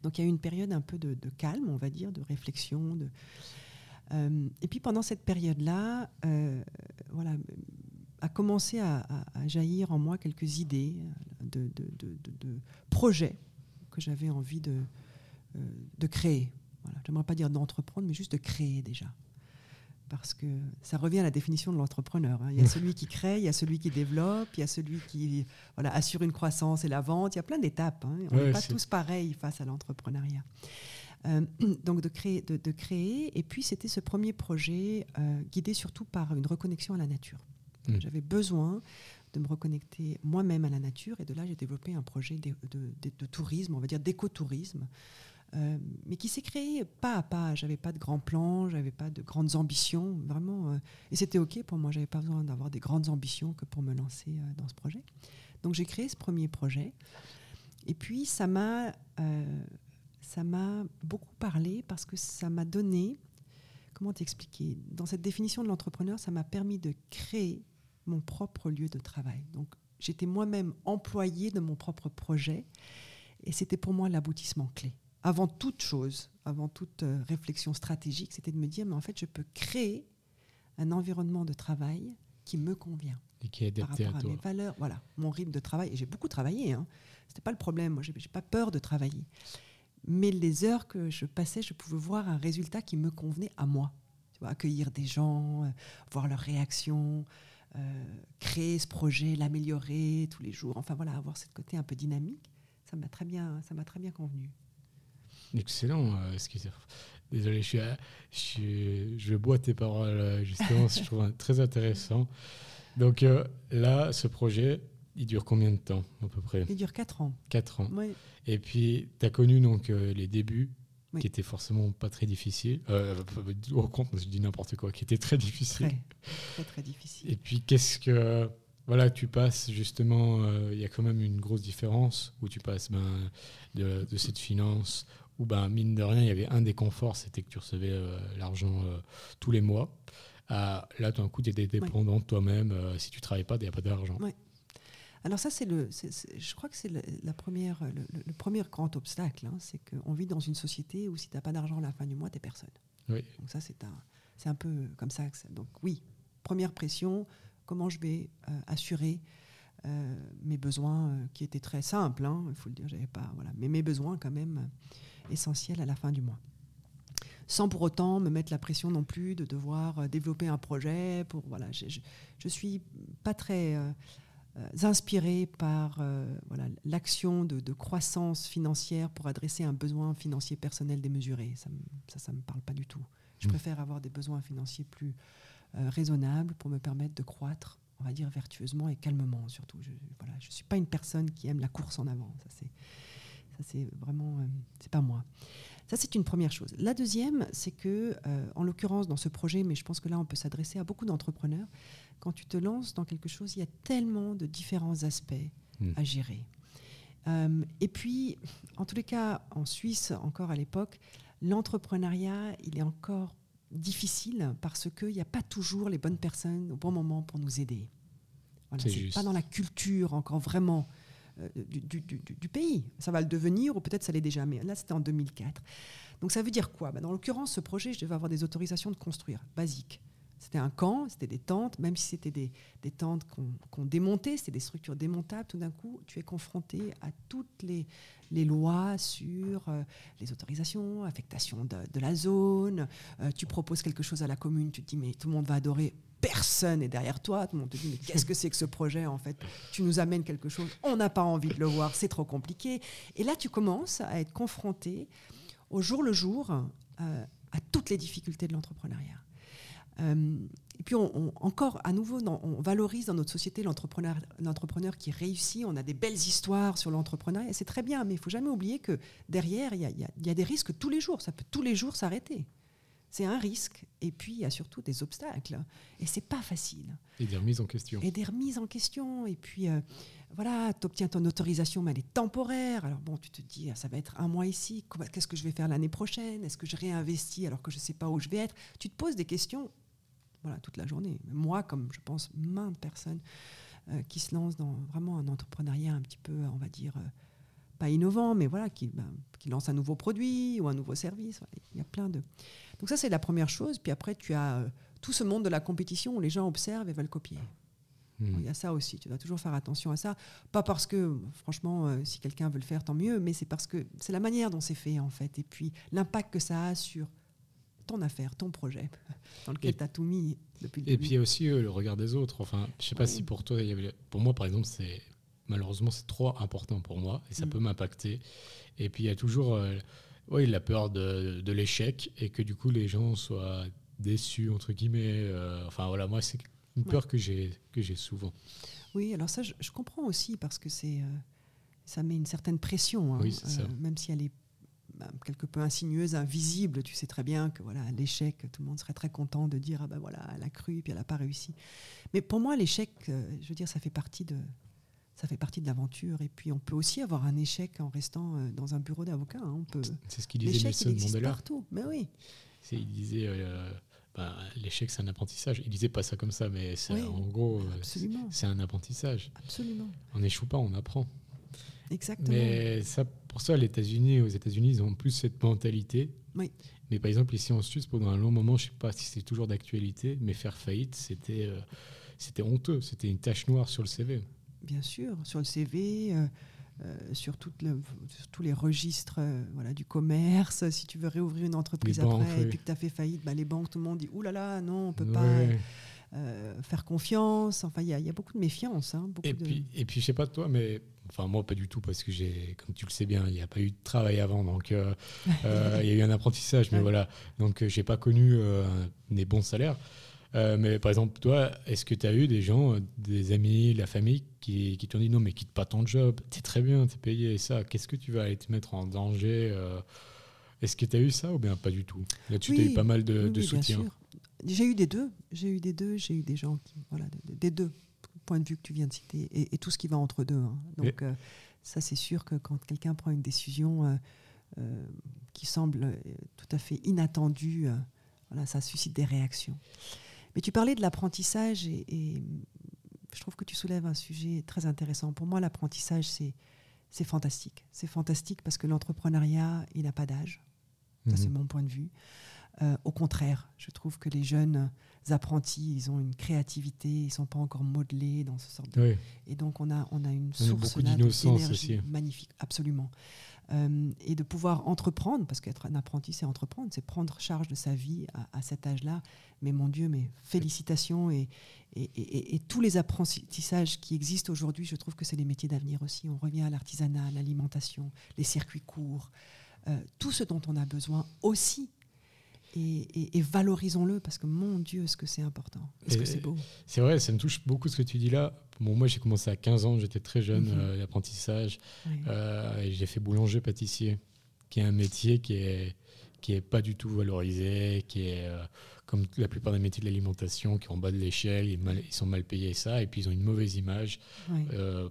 Donc il y a eu une période un peu de, calme, on va dire, de réflexion. De, euh, et puis pendant cette période-là, voilà, a commencé à, jaillir en moi quelques idées de, de projets que j'avais envie de, de créer. Voilà, J'aimerais pas dire d'entreprendre, mais juste de créer déjà parce que ça revient à la définition de l'entrepreneur. Hein. Il y a celui qui crée, il y a celui qui développe, il y a celui qui voilà, assure une croissance et la vente. Il y a plein d'étapes. Hein. On n'est pas tous pareils face à l'entrepreneuriat. donc de créer, de, créer. Et puis c'était ce premier projet guidé surtout par une reconnexion à la nature. Hmm. J'avais besoin de me reconnecter moi-même à la nature. Et de là, j'ai développé un projet de, de tourisme, on va dire d'écotourisme, euh, mais qui s'est créé pas à pas. J'avais pas de grands plans, j'avais pas de grandes ambitions, vraiment. Euh, et c'était ok pour moi. J'avais pas besoin d'avoir des grandes ambitions que pour me lancer euh, dans ce projet. Donc j'ai créé ce premier projet. Et puis ça m'a, ça m'a beaucoup parlé parce que ça m'a donné, comment t'expliquer, dans cette définition de l'entrepreneur, ça m'a permis de créer mon propre lieu de travail. Donc j'étais moi-même employée de mon propre projet. Et c'était pour moi l'aboutissement clé avant toute chose, avant toute euh, réflexion stratégique, c'était de me dire, mais en fait, je peux créer un environnement de travail qui me convient. Et qui est adapté par rapport à, mes valeurs, voilà, mon rythme de travail. Et j'ai beaucoup travaillé, hein. c'était pas le problème, moi, j'ai pas peur de travailler. Mais les heures que je passais, je pouvais voir un résultat qui me convenait à moi. Tu vois, accueillir des gens, euh, voir leurs réactions, euh, créer ce projet, l'améliorer tous les jours. Enfin voilà, avoir ce côté un peu dynamique, ça m'a très bien, ça m'a très bien convenu. Excellent. Euh, Désolé, je, suis, je, bois tes paroles, euh, justement, je trouve très intéressant. Donc euh, là, ce projet, il dure combien de temps à peu près? Il dure 4 ans. 4 ans. Oui. Et puis, tu as connu donc, les débuts qui étaient forcément pas très difficiles. au compte, je dis n'importe quoi, qui étaient très difficiles. Très, très, très difficiles. Et puis, qu'est-ce que voilà, tu passes justement, il y a quand même une grosse différence où tu passes ben, de, de, cette finance où ben, mine de rien, il y avait un des conforts, c'était que tu recevais euh, l'argent euh, tous les mois. Euh, là, tout d'un coup, tu étais dépendant de toi-même. si tu ne travailles pas, il n'y a pas d'argent. Alors ça, c'est le, je crois que c'est la première, le, premier grand obstacle, hein, c'est qu'on vit dans une société où si tu n'as pas d'argent à la fin du mois, tu n'es personne. Oui. Donc ça, c'est un, c'est un peu comme ça. donc oui, première pression, comment je vais assurer mes besoins qui étaient très simples, hein, il faut le dire, j'avais pas, voilà, mais mes besoins quand même essentiel à la fin du mois. Sans pour autant me mettre la pression non plus de devoir euh, développer un projet. Pour, voilà, je ne suis pas très euh, euh, inspirée par voilà, l'action de, croissance financière pour adresser un besoin financier personnel démesuré. Ça, ça ne me parle pas du tout. Je mmh. préfère avoir des besoins financiers plus raisonnables pour me permettre de croître on va dire vertueusement et calmement surtout. Je ne voilà, je suis pas une personne qui aime la course en avant. Ça, c'est, ça, c'est vraiment, euh, c'est pas moi. Ça, c'est une première chose. La deuxième, c'est que, euh, en l'occurrence, dans ce projet, mais je pense que là, on peut s'adresser à beaucoup d'entrepreneurs, quand tu te lances dans quelque chose, il y a tellement de différents aspects hmm. à gérer. Euh, et puis, en tous les cas, en Suisse, encore à l'époque, l'entrepreneuriat, il est encore difficile parce qu'il n'y a pas toujours les bonnes personnes au bon moment pour nous aider. Voilà, c'est pas dans la culture encore vraiment euh, du, pays. Ça va le devenir, ou peut-être ça l'est déjà, mais là c'était en 2004. Donc ça veut dire quoi? Ben, Dans l'occurrence, ce projet, je devais avoir des autorisations de construire, basiques. C'était un camp, c'était des tentes, même si c'était des, tentes qu'on démontait, c'était des structures démontables, tout d'un coup, tu es confronté à toutes les, lois sur euh, les autorisations, affectation de, la zone. Euh, tu proposes quelque chose à la commune, tu te dis, mais tout le monde va adorer personne est derrière toi. Tout le monde te dit mais qu'est-ce que c'est que ce projet en fait? Tu nous amènes quelque chose, on n'a pas envie de le voir, c'est trop compliqué. Et là, tu commences à être confronté au jour le jour euh, à toutes les difficultés de l'entrepreneuriat. Euh, et puis on, encore, à nouveau, on valorise dans notre société l'entrepreneur, l'entrepreneur qui réussit. On a des belles histoires sur l'entrepreneuriat, c'est très bien, mais il faut jamais oublier que derrière, il y, y a, des risques tous les jours. Ça peut tous les jours s'arrêter c'est un risque. Et puis, il y a surtout des obstacles. Et c'est pas facile. Et des remises en question. Et des remises en question. Et puis, euh, voilà, tu obtiens ton autorisation, mais elle est temporaire. Alors, bon, tu te dis, ah, ça va être un mois ici. Qu'est-ce que je vais faire l'année prochaine? Est-ce que je réinvestis alors que je ne sais pas où je vais être? Tu te poses des questions voilà, toute la journée. Moi, comme je pense maintes personnes euh, qui se lancent dans vraiment un entrepreneuriat un petit peu, on va dire, euh, pas innovant, mais voilà, qui, ben, qui lance un nouveau produit ou un nouveau service. Il y a plein de. Donc ça, c'est la première chose. Puis après, tu as euh, tout ce monde de la compétition où les gens observent et veulent copier. Hmm. il y a ça aussi. Tu dois toujours faire attention à ça. Pas parce que, franchement, si quelqu'un veut le faire, tant mieux, mais c'est parce que c'est la manière dont c'est fait, en fait. Et puis l'impact que ça a sur ton affaire, ton projet, dans lequel tu as tout mis depuis le Et puis il y a aussi euh, le regard des autres. Enfin, je sais pas si pour toi, il y avait, pour moi, par exemple, c'est malheureusement, c'est trop important pour moi et ça mm. peut m'impacter. Et puis, il y a toujours euh, Oui, la peur de, de l'échec et que du coup les gens soient déçus, entre guillemets. enfin voilà, moi c'est une peur que j'ai souvent. Oui, alors ça, je, comprends aussi parce que c'est ça met une certaine pression, hein, même si elle est quelque peu insinueuse, invisible. Tu sais très bien que voilà, l'échec, tout le monde serait très content de dire ah ben voilà, elle a cru puis elle n'a pas réussi. Mais pour moi, l'échec, euh, je veux dire, ça fait partie de ça fait partie de l'aventure. Et puis on peut aussi avoir un échec en restant euh, dans un bureau d'avocat. Hein. On peut. C'est ce qu'il disait Nelson Mandela. partout. Mais oui. Il disait. Euh, bah, l'échec, c'est un apprentissage. Il disait pas ça comme ça, mais en gros, c'est un apprentissage. Absolument. On n'échoue pas, on apprend. Exactement. Mais ça, pour ça, les États-Unis, aux États-Unis, ils ont plus cette mentalité. Oui. Mais par exemple, ici en Suisse, pendant un long moment, je ne sais pas si c'est toujours d'actualité, mais faire faillite, c'était euh, c'était honteux. C'était une tache noire sur le CV. Bien sûr, sur le CV. Euh, euh, sur, le, tous les registres voilà, du commerce. Si tu veux réouvrir une entreprise après et puis que tu as fait faillite, bah, les banques, tout le monde dit Ouh là là, non, on ne peut pas faire confiance. Enfin, il y, a beaucoup de méfiance. Hein, et, Puis, et puis, je sais pas toi, mais Enfin, moi, pas du tout, parce que j'ai, comme tu le sais bien, il n'y a pas eu de travail avant. Donc, euh, euh, il y a eu un apprentissage, mais voilà. Donc, euh, j'ai pas connu des bons salaires. mais par exemple, toi, est-ce que tu as eu des gens, des amis, la famille, qui, qui t'ont dit non, mais quitte pas ton job, es très bien, es payé, et ça, qu'est-ce que tu vas aller te mettre en danger Est-ce que tu as eu ça ou bien pas du tout? Là-dessus, tu as eu pas mal de, soutien. J'ai eu des deux. J'ai eu des deux. J'ai eu des gens qui, voilà, des deux point de vue que tu viens de citer et, tout ce qui va entre deux. Hein. Donc, euh, ça, c'est sûr que quand quelqu'un prend une décision euh, euh, qui semble tout à fait inattendue, voilà, ça suscite des réactions. Mais tu parlais de l'apprentissage et, je trouve que tu soulèves un sujet très intéressant. Pour moi, l'apprentissage, c'est, c'est fantastique. C'est fantastique parce que l'entrepreneuriat, il n'a pas d'âge. Ça, c'est mhm. mon point de vue. Au contraire, je trouve que les jeunes apprentis, ils ont une créativité, ils ne sont pas encore modelés dans ce sort de... Et donc on a, on a une source d'énergie magnifique, absolument. Euh, et de pouvoir entreprendre, parce qu'être un apprenti, c'est entreprendre, c'est prendre charge de sa vie à, cet âge-là. Mais mon Dieu, mes félicitations et, et, et, tous les apprentissages qui existent aujourd'hui, je trouve que c'est les métiers d'avenir aussi. On revient à l'artisanat, l'alimentation, les circuits courts, euh, tout ce dont on a besoin aussi et, valorisons-le parce que mon Dieu, ce que c'est important, est-ce que c'est beau? C'est vrai, ça me touche beaucoup ce que tu dis là. Bon, moi, j'ai commencé à 15 ans, j'étais très jeune, euh, l'apprentissage. Euh, j'ai fait boulanger-pâtissier, qui est un métier qui est, qui est pas du tout valorisé, qui est euh, comme la plupart des métiers de l'alimentation, qui sont en bas de l'échelle, ils, ils, sont mal payés et ça, et puis ils ont une mauvaise image.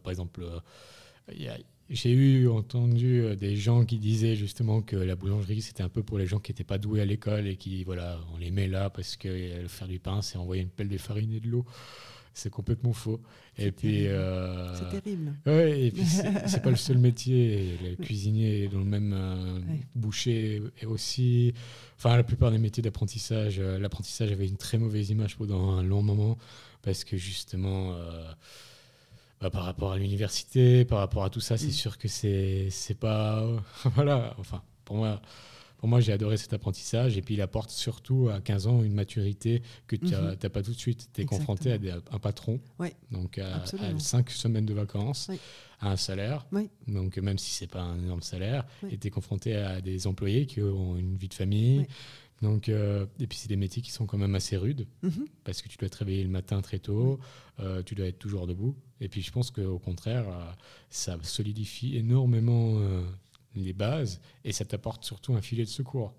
par exemple, il y a j'ai eu entendu euh, des gens qui disaient justement que la boulangerie c'était un peu pour les gens qui n'étaient pas doués à l'école et qui voilà on les met là parce que euh, faire du pain c'est envoyer une pelle de farine et de l'eau. C'est complètement faux. Et puis euh, c'est terrible. ouais et puis c'est pas le seul métier. Le cuisinier dans le même boucher et aussi enfin la plupart des métiers d'apprentissage l'apprentissage avait une très mauvaise image pendant un long moment parce que justement bah, par rapport à l'université, par rapport à tout ça, c'est mm. sûr que c'est c'est pas voilà. Enfin, pour moi, pour moi, j'ai adoré cet apprentissage. Et puis il apporte surtout à 15 ans une maturité que tu n'as mm-hmm. pas tout de suite. Tu es confronté à, un patron, donc à, 5 semaines de vacances, à un salaire, donc même si c'est pas un énorme salaire, et tu es confronté à des employés qui ont une vie de famille, donc, euh, et puis c'est des métiers qui sont quand même assez rudes, mhm. parce que tu dois te réveiller le matin très tôt, euh, tu dois être toujours debout. Et puis je pense qu'au contraire, euh, ça solidifie énormément les bases et ça t'apporte surtout un filet de secours.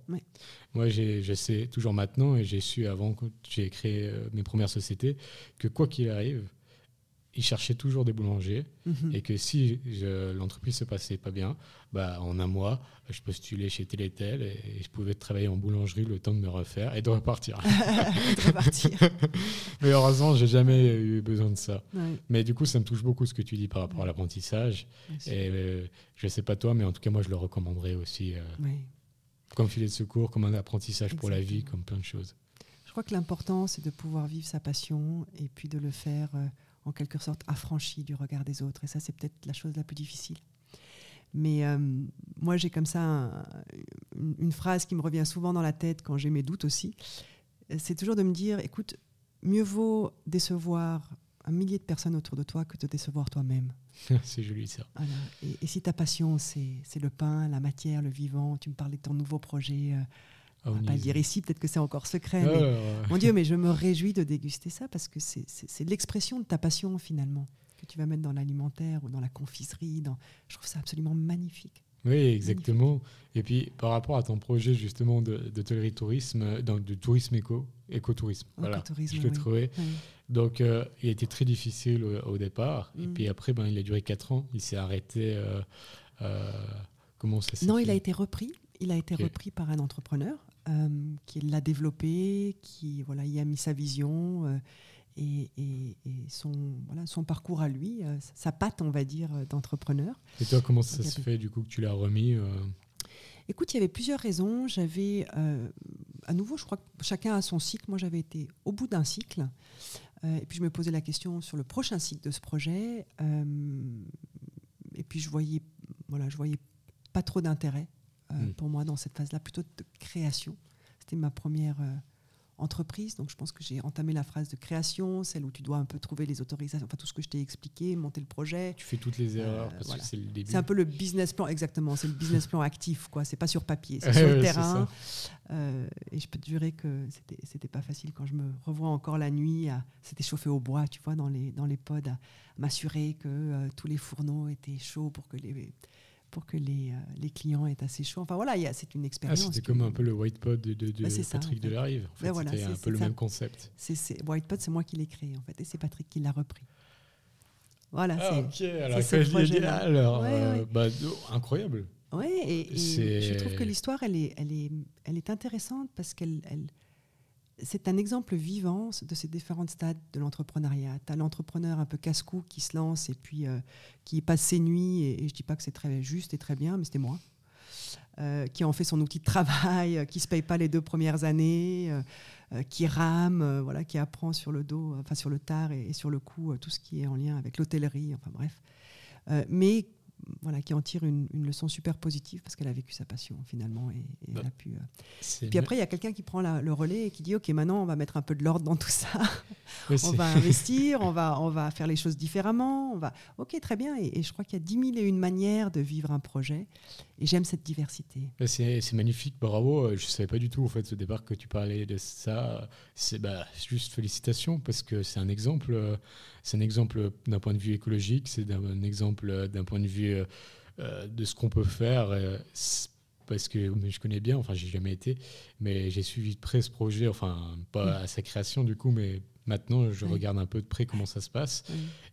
Moi, je sais toujours maintenant, et j'ai su avant que j'ai créé mes premières sociétés, que quoi qu'il arrive, il cherchait toujours des boulangers mhm. et que si l'entreprise se passait pas bien, bah, en un mois, je postulais chez tel et tel et je pouvais travailler en boulangerie le temps de me refaire et de repartir. Mais heureusement, j'ai jamais eu besoin de ça. Mais du coup, ça me touche beaucoup ce que tu dis par rapport à l'apprentissage. Et euh, je sais pas toi, mais en tout cas, moi, je le recommanderais aussi euh, comme filet de secours, comme un apprentissage pour la vie, comme plein de choses. Je crois que l'important, c'est de pouvoir vivre sa passion et puis de le faire. Euh, en quelque sorte affranchi du regard des autres. Et ça, c'est peut-être la chose la plus difficile. Mais euh, moi, j'ai comme ça une, phrase qui me revient souvent dans la tête quand j'ai mes doutes aussi. C'est toujours de me dire, écoute, mieux vaut décevoir un millier de personnes autour de toi que de te décevoir toi-même. c'est joli ça. Et, si ta passion, c'est le pain, la matière, le vivant, tu me parlais de ton nouveau projet. Euh, on va pas le dire ici, peut-être que c'est encore secret. Mon Dieu, mais je me réjouis de déguster ça parce que c'est l'expression de ta passion finalement que tu vas mettre dans l'alimentaire ou dans la confiserie. Dans... Je trouve ça absolument magnifique. Oui, exactement. Et puis, par rapport à ton projet justement de, de tourisme, de tourisme éco, écotourisme, voilà, je l'ai trouvé. Donc, euh, il a été très difficile au, départ. Et mm. puis après, ben, il a duré 4 ans. Il s'est arrêté. Euh, euh, comment ça Non, il a été repris. Il a été repris par un entrepreneur qui l'a développé, qui voilà, y a mis sa vision et, son, voilà, son parcours à lui, sa patte, on va dire, d'entrepreneur. Et toi, comment ça se fait du coup que tu l'as remis Écoute, il y avait plusieurs raisons. J'avais, à nouveau, je crois que chacun a son cycle. Moi, j'avais été au bout d'un cycle. Euh, et puis je me posais la question sur le prochain cycle de ce projet. Euh, et puis je voyais, voilà, je voyais pas trop d'intérêt euh, hmm. pour moi dans cette phase-là, plutôt de création. C'était ma première entreprise. Donc je pense que j'ai entamé la phase de création, celle où tu dois un peu trouver les autorisations, enfin tout ce que je t'ai expliqué, monter le projet. Tu fais toutes les erreurs parce que c'est le début. C'est un peu le business plan, exactement. C'est le business plan actif, quoi. C'est pas sur papier, c'est sur le terrain. Euh, et je peux te jurer que c'était c'était pas facile quand je me revois encore la nuit. C'était chauffé au bois, tu vois, dans les dans les pods, à m'assurer que euh, tous les fourneaux étaient chauds pour que les pour que les, euh, les, clients aient assez chaud. Enfin voilà, c'est une ah, expérience. c'était comme un peu le white pod de, de, bah, Patrick en Delarive. En fait, c'était un peu le même concept. C'est, white pod, c'est moi qui l'ai créé en fait, et c'est Patrick qui l'a repris. Voilà. Ah, ok, alors c'est alors, euh, bah, incroyable. Oui, et, et je trouve que l'histoire, elle est, elle, est, elle est intéressante parce qu'elle elle, c'est un exemple vivant de ces différents stades de l'entrepreneuriat. Tu as l'entrepreneur un peu casse-cou qui se lance et puis euh, qui passe ses nuits, et, je ne dis pas que c'est très juste et très bien, mais c'était moi, euh, qui en fait son outil de travail, euh, qui se paye pas les deux premières années, qui rame, voilà, qui apprend sur le dos, enfin sur le tard et, et sur le coup tout ce qui est en lien avec l'hôtellerie, enfin bref. mais voilà, qui en tire une, leçon super positive parce qu'elle a vécu sa passion finalement et, bah, elle a pu. Euh, Puis après, il y a quelqu'un qui prend le relais et qui dit ok, maintenant on va mettre un peu de l'ordre dans tout ça. on va investir, on va on va faire les choses différemment. On va ok, très bien. Et, je crois qu'il y a dix mille et une manières de vivre un projet. Et j'aime cette diversité. Bah, c'est magnifique, bravo. Je ne savais pas du tout au fait au départ que tu parlais de ça. C'est bah, juste félicitations parce que c'est un exemple. C'est un exemple d'un point de vue écologique, c'est un exemple d'un point de vue euh, euh, de ce qu'on peut faire. Euh, parce que je connais bien, enfin j'ai jamais été, mais j'ai suivi de près ce projet, enfin pas à sa création du coup, mais Maintenant, je regarde un peu de près comment ça se passe.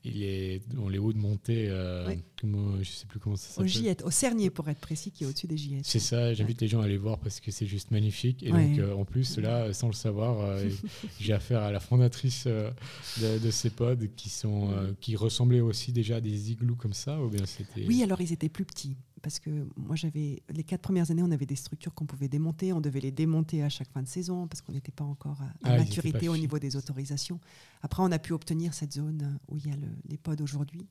Il est dans les hauts de montée, euh, comment, je sais plus comment ça s'appelle. Au au Cernier pour être précis, qui est au-dessus des Giettes. C'est ça, j'invite les gens à aller voir parce que c'est juste magnifique. Et donc, euh, en plus, là, sans le savoir, euh, j'ai affaire à la fondatrice de, ces pods qui, sont, qui ressemblaient aussi déjà à des igloos comme ça. Ou bien oui, alors ils étaient plus petits parce que moi j'avais les quatre premières années on avait des structures qu'on pouvait démonter on devait les démonter à chaque fin de saison parce qu'on n'était pas encore à, ah, maturité au niveau des autorisations. Après on a pu obtenir cette zone où il y a les pods aujourd'hui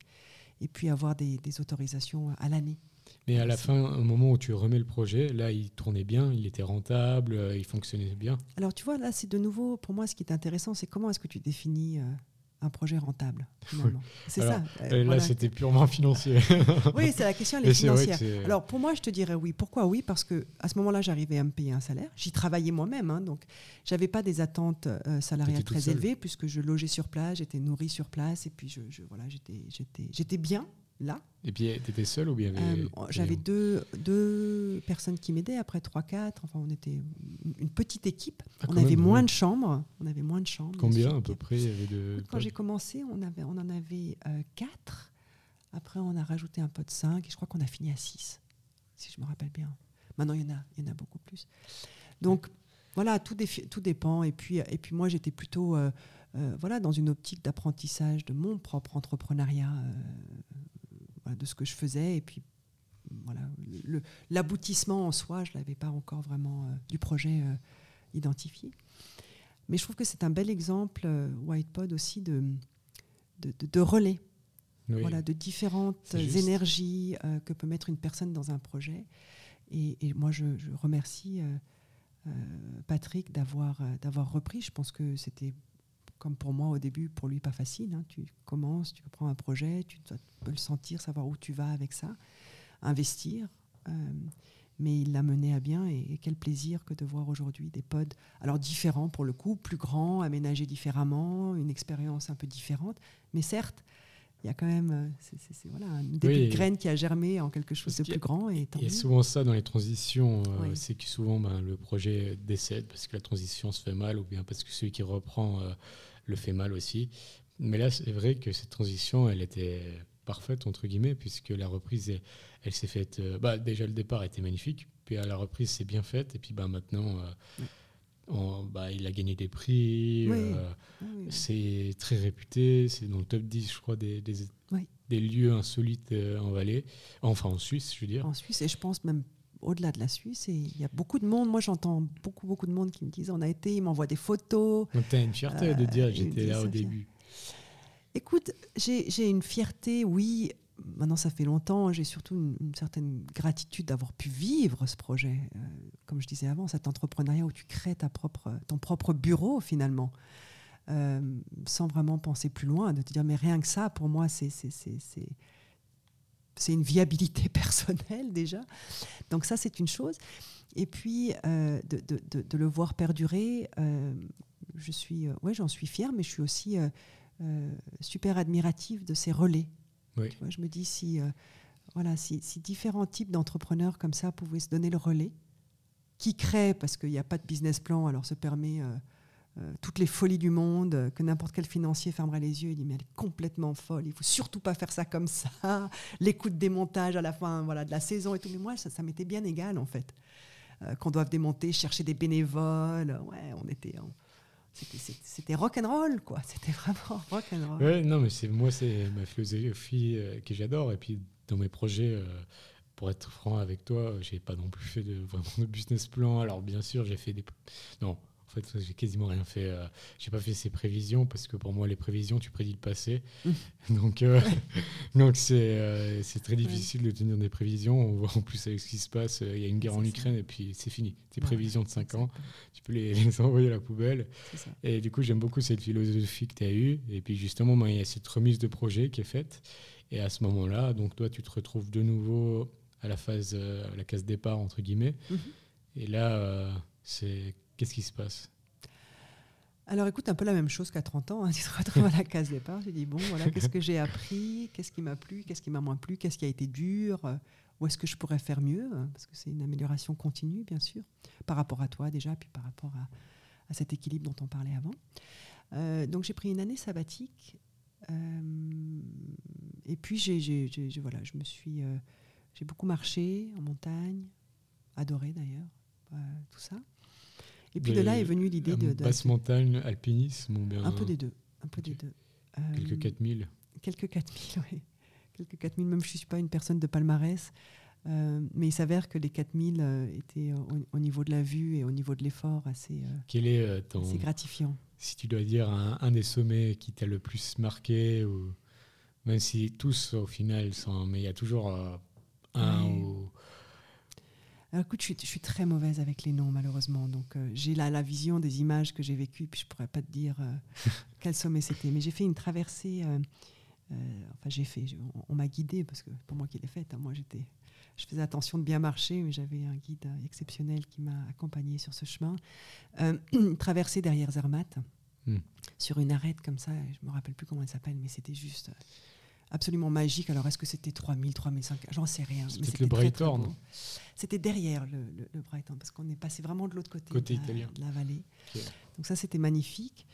et puis avoir des, autorisations à l'année. Mais à la fin, au moment où tu remets le projet, là, il tournait bien, il était rentable, euh, il fonctionnait bien. Alors, tu vois, là, c'est de nouveau, pour moi, ce qui est intéressant, c'est comment est-ce que tu définis euh, un projet rentable. C'est ça. Euh, là, c'était purement financier. oui, c'est la question, elle est financière. Alors, pour moi, je te dirais oui. Pourquoi oui? Parce que à ce moment-là, j'arrivais à me payer un salaire. J'y travaillais moi-même, hein, donc j'avais pas des attentes euh, salariales très élevées puisque je logeais sur place, j'étais nourrie sur place et puis je, je voilà, j'étais, j'étais, j'étais bien là. Et puis, tu étais seule ou bien euh, J'avais deux, deux personnes qui m'aidaient, après trois, quatre. Enfin, on était une petite équipe. Ah, on avait moins de chambres. On avait moins de chambres. Combien à peu près avait de... Quand j'ai commencé, on, avait, on en avait euh, quatre. Après, on a rajouté un peu de cinq. Et je crois qu'on a fini à six, si je me rappelle bien. Maintenant, il y en a, il y en a beaucoup plus. Donc, voilà, tout, tout dépend. Et puis, et puis moi, j'étais plutôt... Euh, voilà, dans une optique d'apprentissage de mon propre entrepreneuriat de ce que je faisais. Et puis, voilà, l'aboutissement en soi, je ne l'avais pas encore vraiment euh, du projet euh, identifié. Mais je trouve que c'est un bel exemple, euh, Whitepod aussi, de, de, relais. Voilà, de différentes énergies que peut mettre une personne dans un projet. Et, moi, je, remercie Patrick d'avoir d'avoir repris. Je pense que c'était comme pour moi au début, pour lui pas facile. Hein. Tu commences, tu prends un projet, tu peux le sentir, savoir où tu vas avec ça, investir. Euh, mais il l'a mené à bien et, quel plaisir que de voir aujourd'hui des pods, alors différents pour le coup, plus grands, aménagés différemment, une expérience un peu différente, mais certes, il y a quand même euh, c'est, voilà, une de graine qui a germé en quelque chose de plus grand. Et il y a souvent ça dans les transitions, euh, c'est que souvent ben, le projet décède parce que la transition se fait mal ou bien parce que celui qui reprend euh, le fait mal aussi. Mais là, c'est vrai que cette transition, elle était parfaite, entre guillemets, puisque la reprise, elle, s'est faite... bah, déjà, le départ était magnifique, puis à la reprise, c'est bien faite, et puis bah, maintenant... bah, il a gagné des prix, c'est très réputé, c'est dans le top 10, je crois, des, des, lieux insolites en Valais, enfin en Suisse, je veux dire. En Suisse, et je pense même au-delà de la Suisse, il y a beaucoup de monde, moi j'entends beaucoup, beaucoup de monde qui me disent on a été, ils m'envoient des photos. Donc tu as une fierté de dire j'étais là au début. Écoute, j'ai une fierté, oui. Maintenant, ça fait longtemps. J'ai surtout une, certaine gratitude d'avoir pu vivre ce projet. Euh, comme je disais avant, cet entrepreneuriat où tu crées ta propre, ton propre bureau, finalement, euh, sans vraiment penser plus loin, de te dire, mais rien que ça, pour moi, c'est c'est une viabilité personnelle déjà. Donc ça, c'est une chose. Et puis, euh, de, de, de, le voir perdurer, je suis, ouais, j'en suis fière, mais je suis aussi euh, super admirative de ces relais. je me dis si, euh, voilà, si, différents types d'entrepreneurs comme ça pouvaient se donner le relais, qui créent, parce qu'il n'y a pas de business plan, alors se permet euh, toutes les folies du monde, que n'importe quel financier fermerait les yeux et dit mais elle est complètement folle, il faut surtout pas faire ça comme ça, les coups de démontage à la fin voilà, de la saison et tout. Mais moi, ça, m'était bien égal en fait. qu'on doive démonter, chercher des bénévoles, ouais, on était c'était rock and roll quoi. C'était vraiment rock and roll. Ouais, non mais c'est moi c'est ma philosophie euh, que j'adore. Et puis dans mes projets euh, pour être franc avec toi j'ai pas non plus fait de vraiment de business plan. Alors bien sûr j'ai fait des non en fait, j'ai quasiment rien fait. Euh, j'ai pas fait ces prévisions parce que pour moi, les prévisions, tu prédis le passé. Donc, euh, donc c'est euh, très difficile de tenir des prévisions. On voit en plus avec ce qui se passe, il y a une guerre en Ukraine et puis c'est fini. Tes prévisions de 5 ans, tu peux les, envoyer à la poubelle. Et du coup, j'aime beaucoup cette philosophie que tu as eue. Et puis justement, ben, il y a cette remise de projet qui est faite. Et à ce moment-là, donc toi, tu te retrouves de nouveau à la phase, à la case départ entre guillemets. Mmh. Et là, c'est Qu'est-ce qui se passe? Alors écoute, un peu la même chose qu'à 30 ans. Hein, tu te retrouves à la case départ. J'ai dit, bon, voilà, qu'est-ce que j'ai appris? Qu'est-ce qui m'a plu? Qu'est-ce qui m'a moins plu? Qu'est-ce qui a été dur? Où est-ce que je pourrais faire mieux? Parce que c'est une amélioration continue, bien sûr, par rapport à toi déjà, puis par rapport à, cet équilibre dont on parlait avant. Euh, donc j'ai pris une année sabbatique. Euh, et puis j'ai, voilà, je me suis, euh, j'ai beaucoup marché en montagne, adoré d'ailleurs, tout ça. Et puis de, là est venue l'idée de, de, Basse montagne, alpinisme ou bien Un peu des deux. Un peu des deux. quelques 4000 Quelques 4000, oui. Quelques 4000, même je ne suis pas une personne de palmarès. Euh, mais il s'avère que les 4000 euh, étaient au, niveau de la vue et au niveau de l'effort assez, euh, Quel est ton, gratifiant. Si tu dois dire un, des sommets qui t'a le plus marqué, ou, même si tous au final sont, mais il y a toujours un ou alors, écoute, je suis, très mauvaise avec les noms, malheureusement. Donc, euh, j'ai là la vision des images que j'ai vécues, puis je pourrais pas te dire euh, quel sommet c'était. Mais j'ai fait une traversée. Euh, enfin, j'ai fait. On, m'a guidée parce que pour moi qui l'ai faite, hein, moi j'étais. Je faisais attention de bien marcher, mais j'avais un guide exceptionnel qui m'a accompagné sur ce chemin. Une traversée derrière Zermatt, hmm. sur une arête comme ça. Je me rappelle plus comment elle s'appelle, mais c'était juste absolument magique. Alors, est-ce que c'était 3000, 3500 J'en sais rien. C'était le Brighton. C'était derrière le, le, Brighton, parce qu'on est passé vraiment de l'autre côté, côté de, la, vallée. Donc ça, c'était magnifique.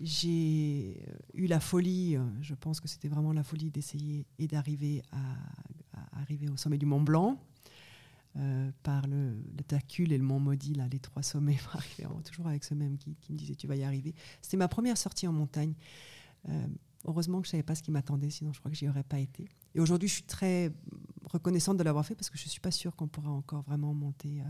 J'ai euh, eu la folie, euh, je pense que c'était vraiment la folie d'essayer et d'arriver à, arriver au sommet du Mont Blanc. Euh, par le, le, Tacule et le Mont Maudit, là, les trois sommets, toujours avec ce même qui me disait tu vas y arriver. C'était ma première sortie en montagne. Heureusement que je ne savais pas ce qui m'attendait, sinon je crois que j'y aurais pas été. Et aujourd'hui, je suis très reconnaissante de l'avoir fait parce que je ne suis pas sûre qu'on pourra encore vraiment monter euh,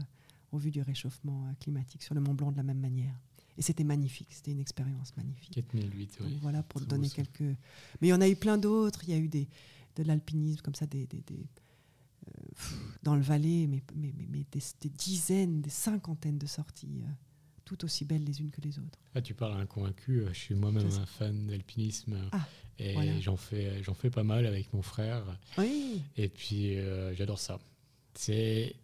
au vu du réchauffement euh, climatique sur le Mont Blanc de la même manière. Et c'était magnifique, c'était une expérience magnifique. 4008, oui. voilà, pour donner quelques. Mais il y en a eu plein d'autres. Il y a eu des, de l'alpinisme comme ça, des, des, euh, dans le Valais, mais, mais, mais, des, dizaines, des cinquantaines de sorties toutes aussi belles les unes que les autres. Ah, tu parles à un convaincu. Je suis moi-même un fan d'alpinisme Ah, et voilà. j'en fais, fais pas mal avec mon frère. Oui, Et puis, euh, j'adore ça. C'est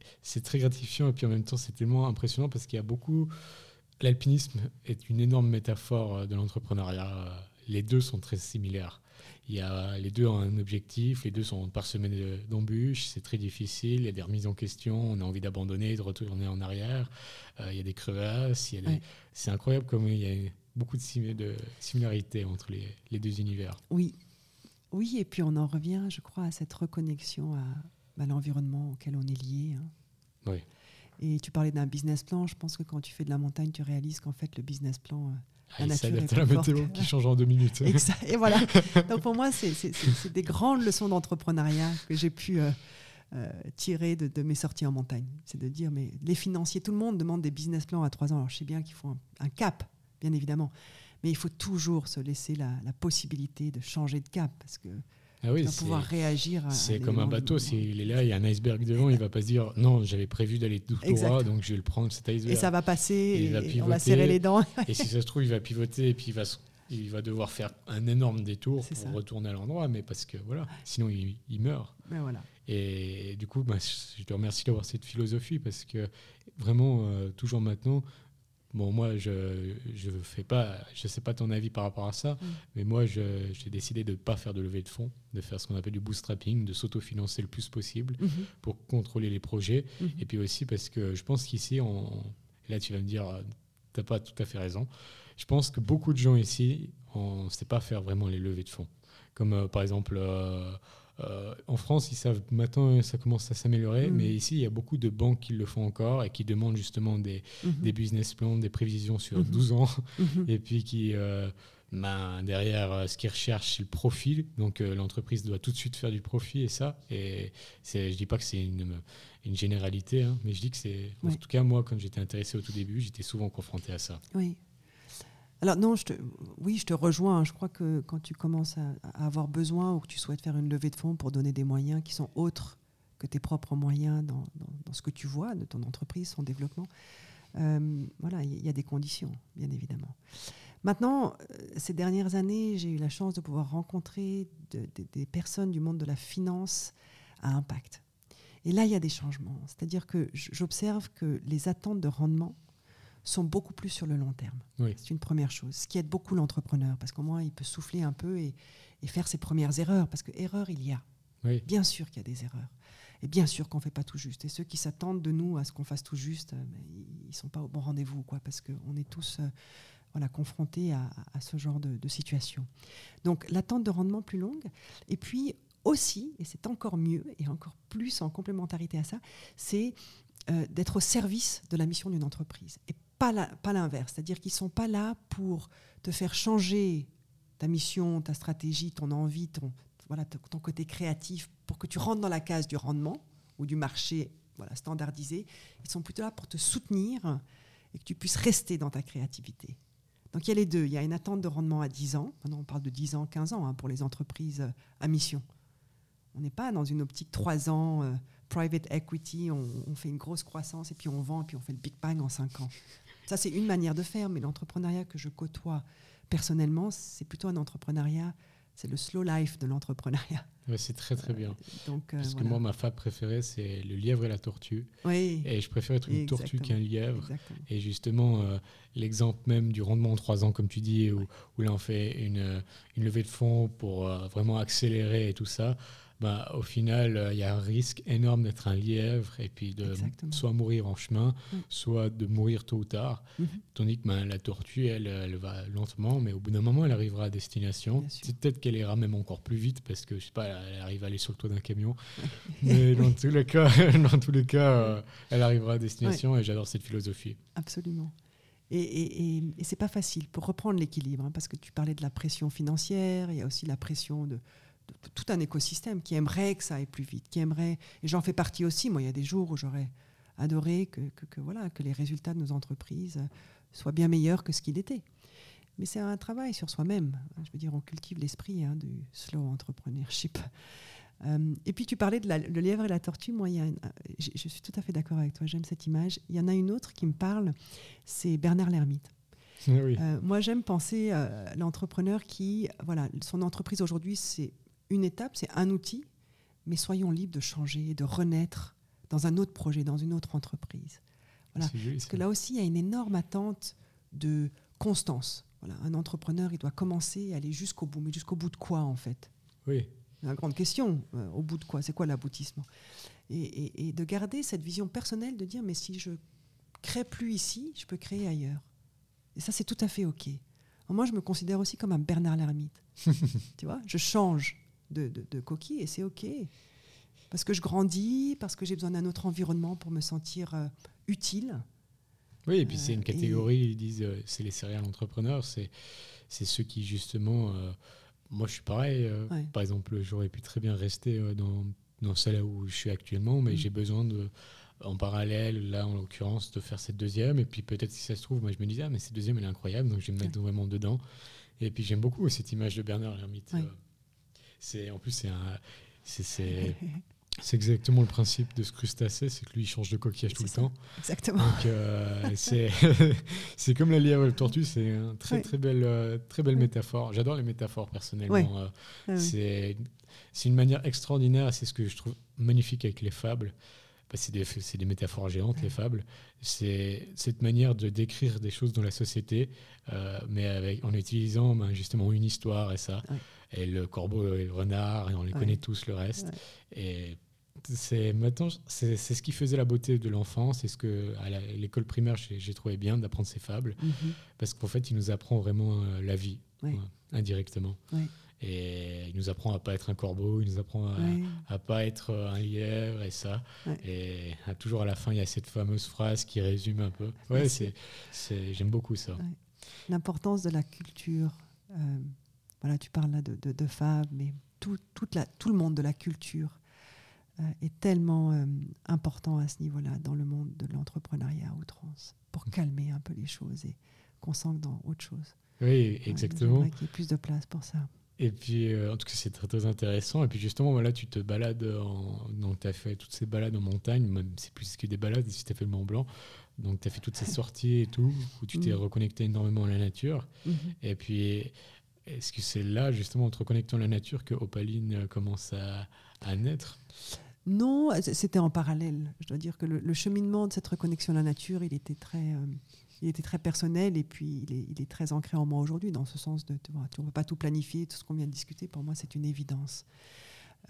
très gratifiant et puis en même temps, c'est tellement impressionnant parce qu'il y a beaucoup. L'alpinisme est une énorme métaphore euh, de l'entrepreneuriat. Euh, Les deux sont très similaires. Il y a, les deux ont un objectif, les deux sont parsemés de- d'embûches, c'est très difficile, il y a des remises en question, on a envie d'abandonner, de retourner en arrière, Euh, il y a des crevasses, il y a des- Ouais. c'est incroyable comme il y a beaucoup de, de similarités entre les, les deux univers. oui. Oui, et puis on en revient, je crois, à cette reconnexion à, à l'environnement auquel on est lié. hein. Oui. Et tu parlais d'un business plan. Je pense que quand tu fais de la montagne, tu réalises qu'en fait, le business plan. euh, Ah, La il s'adapte à la forte météo qui change en deux minutes. Et, ça- et voilà. Donc pour moi, c'est des grandes leçons d'entrepreneuriat que j'ai pu euh, euh, tirer de, de mes sorties en montagne. C'est de dire, mais les financiers, tout le monde demande des business plans à trois ans. Alors je sais bien qu'il faut un, un cap, bien évidemment. Mais il faut toujours se laisser la, la possibilité de changer de cap parce que Ah oui, c'est- pouvoir réagir. C'est comme un bateau, s'il est là, il y a un iceberg devant, il va pas se dire non, j'avais prévu d'aller tout droit, donc je vais le prendre cet Et iceberg. ça va passer, Il va et on pivoter. va serrer les dents. Et si ça se trouve, il va pivoter et puis il va, il va devoir faire un énorme détour pour ça. retourner à l'endroit, mais parce que voilà, sinon il, il meurt. Mais voilà. Et du coup, bah, je te remercie d'avoir cette philosophie parce que vraiment, euh, toujours maintenant, bon, moi, je je fais pas, je sais pas ton avis par rapport à ça, Mm. mais moi, j'ai décidé de ne pas faire de levée de fonds, de faire ce qu'on appelle du bootstrapping, de s'autofinancer le plus possible Mhm, pour contrôler les projets. mhm. Et puis aussi parce que je pense qu'ici, on... là tu vas me dire, euh, t'as pas tout à fait raison. Je pense que beaucoup de gens ici, on ne sait pas faire vraiment les levées de fonds. Comme euh, par exemple, euh, euh, en France, ils savent maintenant, ça commence à s'améliorer, Mm. mais ici, il y a beaucoup de banques qui le font encore et qui demandent justement des, Mhm, des business plans, des prévisions sur Mhm. 12 ans, mhm. et puis qui, euh, ben, derrière, euh, ce qu'ils recherchent, c'est le profit. Donc l'entreprise doit tout de suite faire du profit et ça. Et je dis pas que c'est une, une généralité, hein, mais je dis que c'est. En Ouais. tout cas, moi, quand j'étais intéressé au tout début, j'étais souvent confronté à ça. Oui. Alors non, je te, oui, je te rejoins. Je crois que quand tu commences à, avoir besoin ou que tu souhaites faire une levée de fonds pour donner des moyens qui sont autres que tes propres moyens dans, dans- ce que tu vois de ton entreprise, son développement, euh, voilà, il y a des conditions, bien évidemment. Maintenant, euh, ces dernières années, j'ai eu la chance de pouvoir rencontrer de- de- des personnes du monde de la finance à impact. Et là, il y a des changements. C'est-à-dire que j'observe que les attentes de rendement sont beaucoup plus sur le long terme. Oui. C'est une première chose, ce qui aide beaucoup l'entrepreneur, parce qu'au moins, il peut souffler un peu et, et faire ses premières erreurs, parce que erreur, il y a. Oui. Bien sûr qu'il y a des erreurs. Et bien sûr qu'on ne fait pas tout juste. Et ceux qui s'attendent de nous à ce qu'on fasse tout juste, euh, ben, ils ne sont pas au bon rendez-vous, quoi, parce qu'on est tous euh, voilà, confrontés à, à ce genre de, de situation. Donc l'attente de rendement plus longue. Et puis aussi, et c'est encore mieux, et encore plus en complémentarité à ça, c'est euh, d'être au service de la mission d'une entreprise. Et pas l'inverse. C'est-à-dire qu'ils ne sont pas là pour te faire changer ta mission, ta stratégie, ton envie, ton côté créatif, pour que tu rentres dans la case du rendement ou du marché voilà, standardisé. Ils sont plutôt là pour te soutenir et que tu puisses rester dans ta créativité. Donc il y a les deux. Il y a une attente de rendement à 10 ans. Maintenant, on parle de 10 ans, 15 ans hein, pour les entreprises euh, à mission. On n'est pas dans une optique 3 ans, euh, private equity, on, on fait une grosse croissance et puis on vend et puis on fait le Big Bang en 5 ans. Ça, c'est une manière de faire, mais l'entrepreneuriat que je côtoie personnellement, c'est plutôt un entrepreneuriat, c'est le slow life de l'entrepreneuriat. Ouais, c'est très très bien. Donc, euh, Parce que moi, ma fable préférée, c'est le lièvre et la tortue. oui, Et je préfère être une tortue qu'un lièvre. exactement. Et justement, euh, l'exemple même du rendement en trois ans, comme tu dis, où, où là on fait une, euh, une levée de fonds pour euh, vraiment accélérer et tout ça, bah, au final, euh, il y a un risque énorme d'être un lièvre et puis de Exactement. soit mourir en chemin, Mm. soit de mourir tôt ou tard. Mhm. Tandis que bah, la tortue, elle, elle va lentement, mais au bout d'un moment, elle arrivera à destination. C'est peut-être qu'elle ira même encore plus vite parce que, je sais pas, elle arrive à aller sur le toit d'un camion. mais dans tous les cas, dans tous les cas euh, elle arrivera à destination et j'adore cette philosophie. Absolument. Et, et, et, et c'est pas facile pour reprendre l'équilibre, hein, parce que tu parlais de la pression financière, il y a aussi la pression de tout un écosystème qui aimerait que ça aille plus vite, qui aimerait, et j'en fais partie aussi. Moi, il y a des jours où j'aurais adoré que, que- que, voilà, que les résultats de nos entreprises soient bien meilleurs que ce qu'il était. Mais c'est un travail sur soi-même. Je veux dire, on cultive l'esprit hein, du slow entrepreneurship. Euh, et puis tu parlais de la, le lièvre et la tortue. Moi, il y a je, je, suis tout à fait d'accord avec toi. J'aime cette image. Il y en a une autre qui me parle. C'est Bernard Lhermitte. Oui. Euh, moi, j'aime penser à l'entrepreneur qui, voilà, son entreprise aujourd'hui, c'est une étape, c'est un outil, mais soyons libres de changer, de renaître dans un autre projet, dans une autre entreprise. Voilà. Parce que là aussi, il y a une énorme attente de constance. Voilà. Un entrepreneur, il doit commencer et aller jusqu'au bout. Mais jusqu'au bout de quoi, en fait? Oui. La grande question, euh, au bout de quoi? C'est quoi l'aboutissement? Et, et, de garder cette vision personnelle de dire, mais si je crée plus ici, je peux créer ailleurs. Et ça, c'est tout à fait OK. moi, je me considère aussi comme un Bernard Lhermitte. tu vois, je change de, de, de coquille et c'est OK parce que je grandis, parce que j'ai besoin d'un autre environnement pour me sentir euh, utile. Oui, et puis c'est une euh, catégorie, ils disent, euh, c'est les céréales entrepreneurs, c'est, c'est ceux qui justement, moi je suis pareil, par exemple, j'aurais pu très bien rester dans, dans celle où je suis actuellement, mais mm. j'ai besoin de, en parallèle, là en l'occurrence, de faire cette deuxième, et puis peut-être si ça se trouve, moi je me disais, ah mais cette deuxième elle est incroyable, donc je vais me mettre vraiment dedans. Et puis j'aime beaucoup cette image de Bernard Lermite. C'est, en plus, c'est un... c'est C'est exactement le principe de ce crustacé, c'est que lui, il change de coquillage tout le temps. Exactement. Euh, c'est comme la lièvre et le tortue, c'est une très, très belle, euh, très belle métaphore. J'adore les métaphores personnellement. Euh, c'est une manière extraordinaire, c'est ce que je trouve magnifique avec les fables. Bah, c'est des, des, métaphores géantes, les fables. C'est cette manière de décrire des choses dans la société, mais avec, en utilisant ben, justement une histoire et ça. Et le corbeau et le renard, et on les connaît tous le reste. Et c'est maintenant c'est ce qui faisait la beauté de l'enfant c'est ce que à l'école primaire j'ai trouvé bien d'apprendre ces fables. Mhm. parce qu'en fait il nous apprend vraiment euh, la vie indirectement. Et il nous apprend à pas être un corbeau il nous apprend à, à pas être un lièvre et ça. Et à, toujours à la fin il y a cette fameuse phrase qui résume un peu. Ouais c'est j'aime beaucoup ça. L'importance de la culture euh, voilà tu parles là de, de, fables mais tout, toute la, tout le monde de la culture euh, est tellement euh, important à ce niveau-là dans le monde de l'entrepreneuriat à outrance pour calmer un peu les choses et qu'on sente dans autre chose. Oui, exactement. qu'il y ait plus de place pour ça. Et puis, euh, en tout cas, c'est très, très intéressant. Et puis, justement, voilà, tu te balades, en... donc tu as fait toutes ces balades en montagne, même c'est plus que des balades, si tu as fait le Mont Blanc. Donc, tu as fait toutes ces sorties et tout, où tu t'es mm. reconnecté énormément à la nature. Mm-hmm. Et puis, est-ce que c'est là, justement, en te reconnectant à la nature, que Opaline commence à, naître? Non, c'était en parallèle. Je dois dire que le, cheminement de cette reconnexion à la nature, il était très, euh, il était très personnel et puis il est, très ancré en moi aujourd'hui, dans ce sens de, vois, on ne peut pas tout planifier, tout ce qu'on vient de discuter, pour moi, c'est une évidence.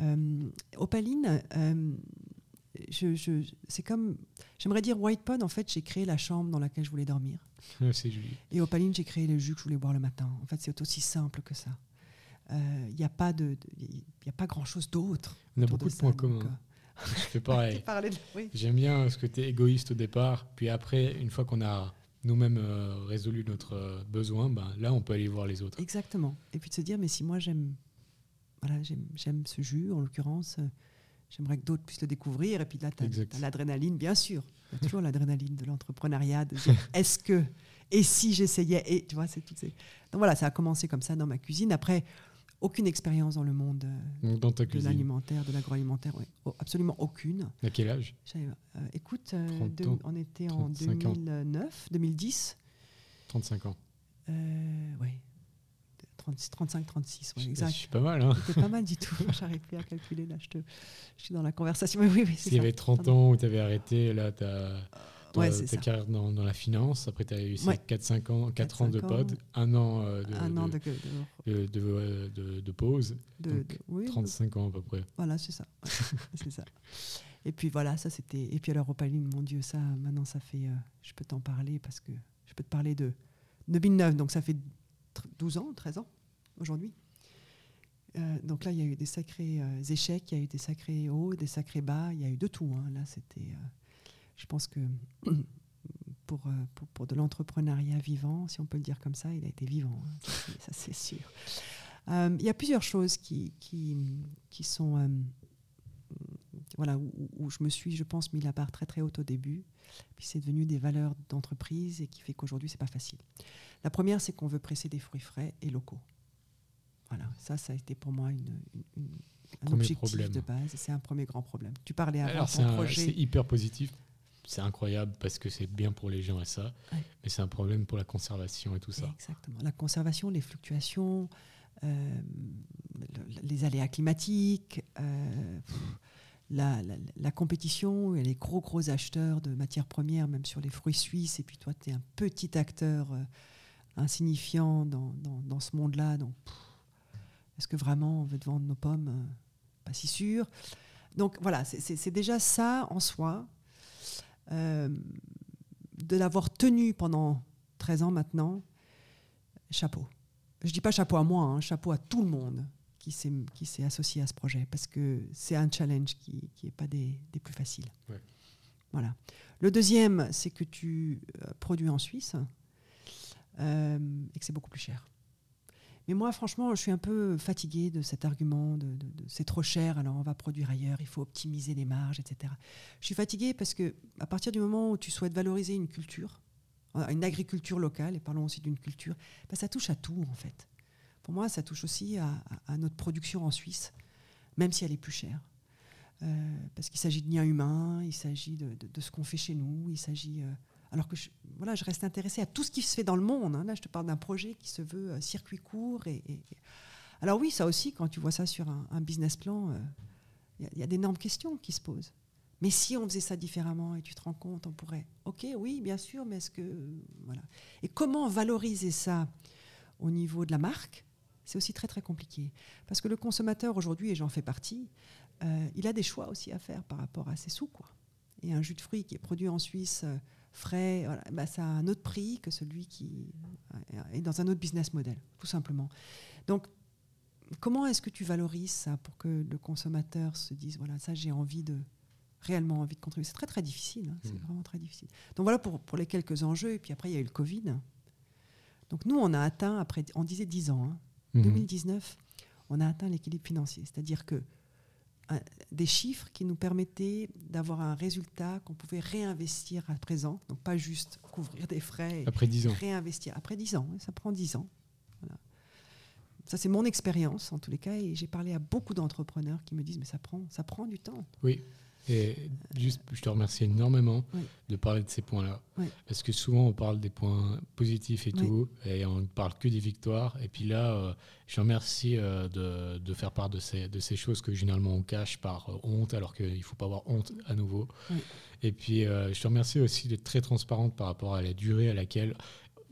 Euh, Opaline, euh, je, c'est comme, j'aimerais dire White Pond, en fait, j'ai créé la chambre dans laquelle je voulais dormir. c'est joli. Et Opaline, j'ai créé le jus que je voulais boire le matin. En fait, c'est aussi simple que ça. Il n'y a pas, de, a pas grand-chose d'autre. On a beaucoup de, points communs. Je fais pareil. J'aime bien ce côté égoïste au départ, puis après, une fois qu'on a nous-mêmes euh, résolu notre euh, besoin, ben, là, on peut aller voir les autres. Exactement. Et puis de se dire, mais si moi j'aime voilà, j'aime ce jus, en l'occurrence, euh, j'aimerais que d'autres puissent le découvrir. Et puis là, tu as, l'adrénaline, bien sûr. Il y a toujours l'adrénaline de l'entrepreneuriat, de est-ce que, et si j'essayais, et tu vois, c'est tout. Donc voilà, ça a commencé comme ça dans ma cuisine. Après, aucune expérience dans le monde euh, dans de l'alimentaire, de l'agroalimentaire, oh, absolument aucune. À quel âge? Euh, Écoute, euh, on était en 2009, 2010. 35 ans. oui. 35, 36, ouais, exact. Je suis pas mal. Hein. C'était pas mal du tout. J'arrive plus à calculer. Là, je, te, je suis dans la conversation. oui, oui, S'il y avait 30 ans où tu avais arrêté, là, tu as ouais, ta carrière dans, dans, la finance. Après, tu as eu 4-5 ans, 4, ans de pod, un an, euh, de, un an de, de, de, pause. donc, 35 ans à peu près. Voilà, c'est ça. c'est ça. Et puis voilà, ça c'était. Et puis alors, Opaline, mon Dieu, ça, maintenant, ça fait. Euh, je peux t'en parler parce que je peux te parler de 2009, donc ça fait 12 ans, 13 ans aujourd'hui. Euh, donc là, il y a eu des sacrés échecs, il y a eu des sacrés hauts, des sacrés bas, il y a eu de tout. Hein. Là, c'était je pense que euh, pour, pour, de l'entrepreneuriat vivant, si on peut le dire comme ça, il a été vivant, hein, ça c'est sûr. Euh, il y a plusieurs choses qui, qui, qui sont... Euh, voilà, où, je me suis, je pense, mis la barre très très haute au début. Puis c'est devenu des valeurs d'entreprise et qui fait qu'aujourd'hui, c'est pas facile. La première, c'est qu'on veut presser des fruits frais et locaux. Voilà, Ça, ça a été pour moi une, une- une- un Premier objectif problème. de base. C'est un premier grand problème. Tu parlais avant Alors, c'est ton un- projet. c'est hyper positif. C'est incroyable parce que c'est bien pour les gens et ça. Ouais. Mais c'est un problème pour la conservation et tout ça. Exactement. La conservation, les fluctuations, euh, le- les aléas climatiques, euh, pff, la, la- la compétition, et les gros gros acheteurs de matières premières, même sur les fruits suisses, et puis toi, tu es un petit acteur euh, insignifiant dans, dans- dans ce monde-là. Donc, pff, est-ce que vraiment on veut te vendre nos pommes Euh, Pas si sûr? Donc voilà, c'est- déjà ça en soi. Euh, de l'avoir tenu pendant 13 ans maintenant, chapeau. Je dis pas chapeau à moi, hein, chapeau à tout le monde qui s'est associé à ce projet, parce que c'est un challenge qui n'est pas des, des plus faciles. Ouais. Voilà. Le deuxième, c'est que tu euh, produis en Suisse euh, et que c'est beaucoup plus cher. Mais moi, franchement, je suis un peu fatiguée de cet argument de, c'est trop cher, alors on va produire ailleurs, il faut optimiser les marges, etc. Je suis fatiguée parce que à partir du moment où tu souhaites valoriser une culture, euh, une agriculture locale, et parlons aussi d'une culture, ben, ça touche à tout en fait. Pour moi, ça touche aussi à, notre production en Suisse, même si elle est plus chère. Euh, parce qu'il s'agit de liens humains, il s'agit de ce qu'on fait chez nous, il s'agit. euh, alors que je, je reste intéressée à tout ce qui se fait dans le monde. hein. Là, je te parle d'un projet qui se veut euh, circuit court. Alors oui, ça aussi, quand tu vois ça sur un, business plan, euh, il y a- d'énormes questions qui se posent. Mais si on faisait ça différemment et tu te rends compte, on pourrait. Ok, oui, bien sûr, mais est-ce que. Et comment valoriser ça au niveau de la marque C'est aussi très très compliqué parce que le consommateur aujourd'hui, et j'en fais partie, euh, il a des choix aussi à faire par rapport à ses sous, quoi. Et un jus de fruits qui est produit en Suisse, frais, voilà, bah, ça a un autre prix que celui qui euh, est dans un autre business model, tout simplement. Donc, comment est-ce que tu valorises ça pour que le consommateur se dise, voilà, ça j'ai envie de réellement envie de contribuer? C'est très très difficile, hein, c'est Mhm. vraiment très difficile. Donc voilà pour, pour les quelques enjeux, et puis après il y a eu le Covid. Donc nous, on a atteint, après, on disait 10 ans, hein, Mhm. 2019, on a atteint l'équilibre financier. C'est-à-dire que un- des chiffres qui nous permettaient d'avoir un résultat qu'on pouvait réinvestir à présent, donc pas juste couvrir des frais, et Après 10 ans. réinvestir. Après 10 ans, hein, ça prend 10 ans. Voilà. Ça, c'est mon expérience en tous les cas, et j'ai parlé à beaucoup d'entrepreneurs qui me disent, mais ça prend, ça prend du temps. Oui. Et juste, je te remercie énormément Oui. de parler de ces points-là. Oui. Parce que souvent, on parle des points positifs et Oui. tout, et on ne parle que des victoires. Et puis là, euh, je te remercie euh, de, de faire part de ces, de ces choses que généralement on cache par euh, honte, alors qu'il ne faut pas avoir honte à nouveau. Et puis, je te remercie aussi d'être très transparente par rapport à la durée à laquelle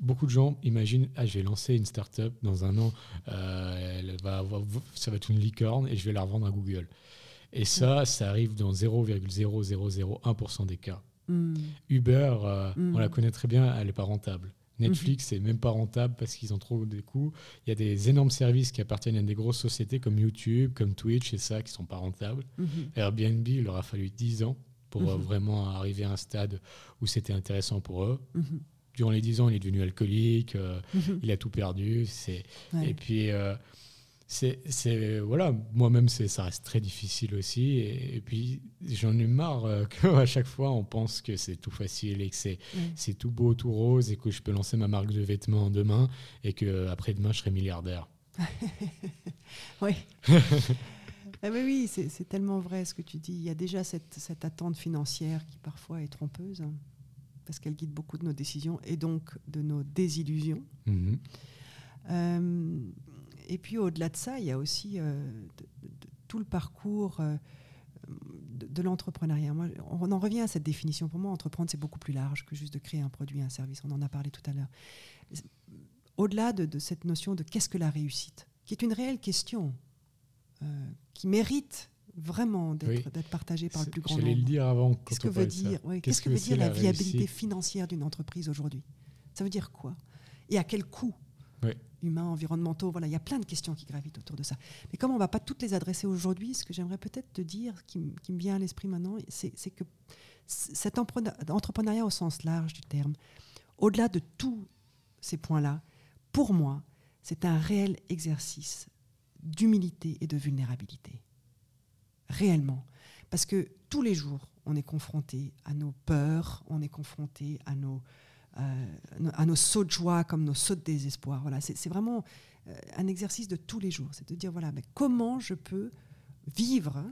beaucoup de gens imaginent ah je vais lancer une startup dans un an euh, elle va avoir- ça va être une licorne et je vais la revendre à Google et ça ça arrive dans 0,0001% des cas Hmm. Uber euh, Mm. on la connaît très bien elle n'est pas rentable Netflix c'est même pas rentable parce qu'ils ont trop de coûts il y a des énormes services qui appartiennent à des grosses sociétés comme YouTube comme Twitch et ça qui sont pas rentables Mhm. Airbnb il leur a fallu 10 ans pour euh, Mhm. vraiment arriver à un stade où c'était intéressant pour eux Mhm. durant les 10 ans, il est devenu alcoolique, euh, Mhm. il a tout perdu. Ouais. et puis euh, c'est c'est- voilà, moi-même c'est ça reste très difficile aussi. Et, et puis j'en ai marre euh, qu'à chaque fois on pense que c'est tout facile et que c'est Ouais. c'est tout beau, tout rose et que je peux lancer ma marque de vêtements demain et que après demain je serai milliardaire. Oui. Ah oui, oui, c'est c'est tellement vrai ce que tu dis. Il y a déjà cette, cette attente financière qui parfois est trompeuse, hein, parce qu'elle guide beaucoup de nos décisions et donc de nos désillusions. Mhm. Euh, et puis au-delà de ça, il y a aussi euh, de- de- de- tout le parcours euh, de, de l'entrepreneuriat. On en revient à cette définition. Pour moi, entreprendre, c'est beaucoup plus large que juste de créer un produit, un service. On en a parlé tout à l'heure. Au-delà de, cette notion de qu'est-ce que la réussite, qui est une réelle question, euh, qui mérite vraiment d'être Oui. partagée par le plus grand J'allais le nombre. dire avant. Qu'est-ce que veut dire, ouais, Qu'est-ce que que veut dire la, la viabilité financière d'une entreprise aujourd'hui? Ça veut dire quoi? Et à quel coût? Humains, environnementaux, voilà, il y a plein de questions qui gravitent autour de ça. Mais comme on ne va pas toutes les adresser aujourd'hui, ce que j'aimerais peut-être te dire, qui, qui me vient à l'esprit maintenant, c'est que cet entrepreneuriat au sens large du terme, au-delà de tous ces points-là, pour moi, c'est un réel exercice d'humilité et de vulnérabilité. Réellement. Parce que tous les jours, on est confronté à nos peurs, on est confronté à nos, à nos sauts de joie comme nos sauts de désespoir. Voilà, c'est vraiment euh, un exercice de tous les jours. C'est de dire, voilà, mais comment je peux vivre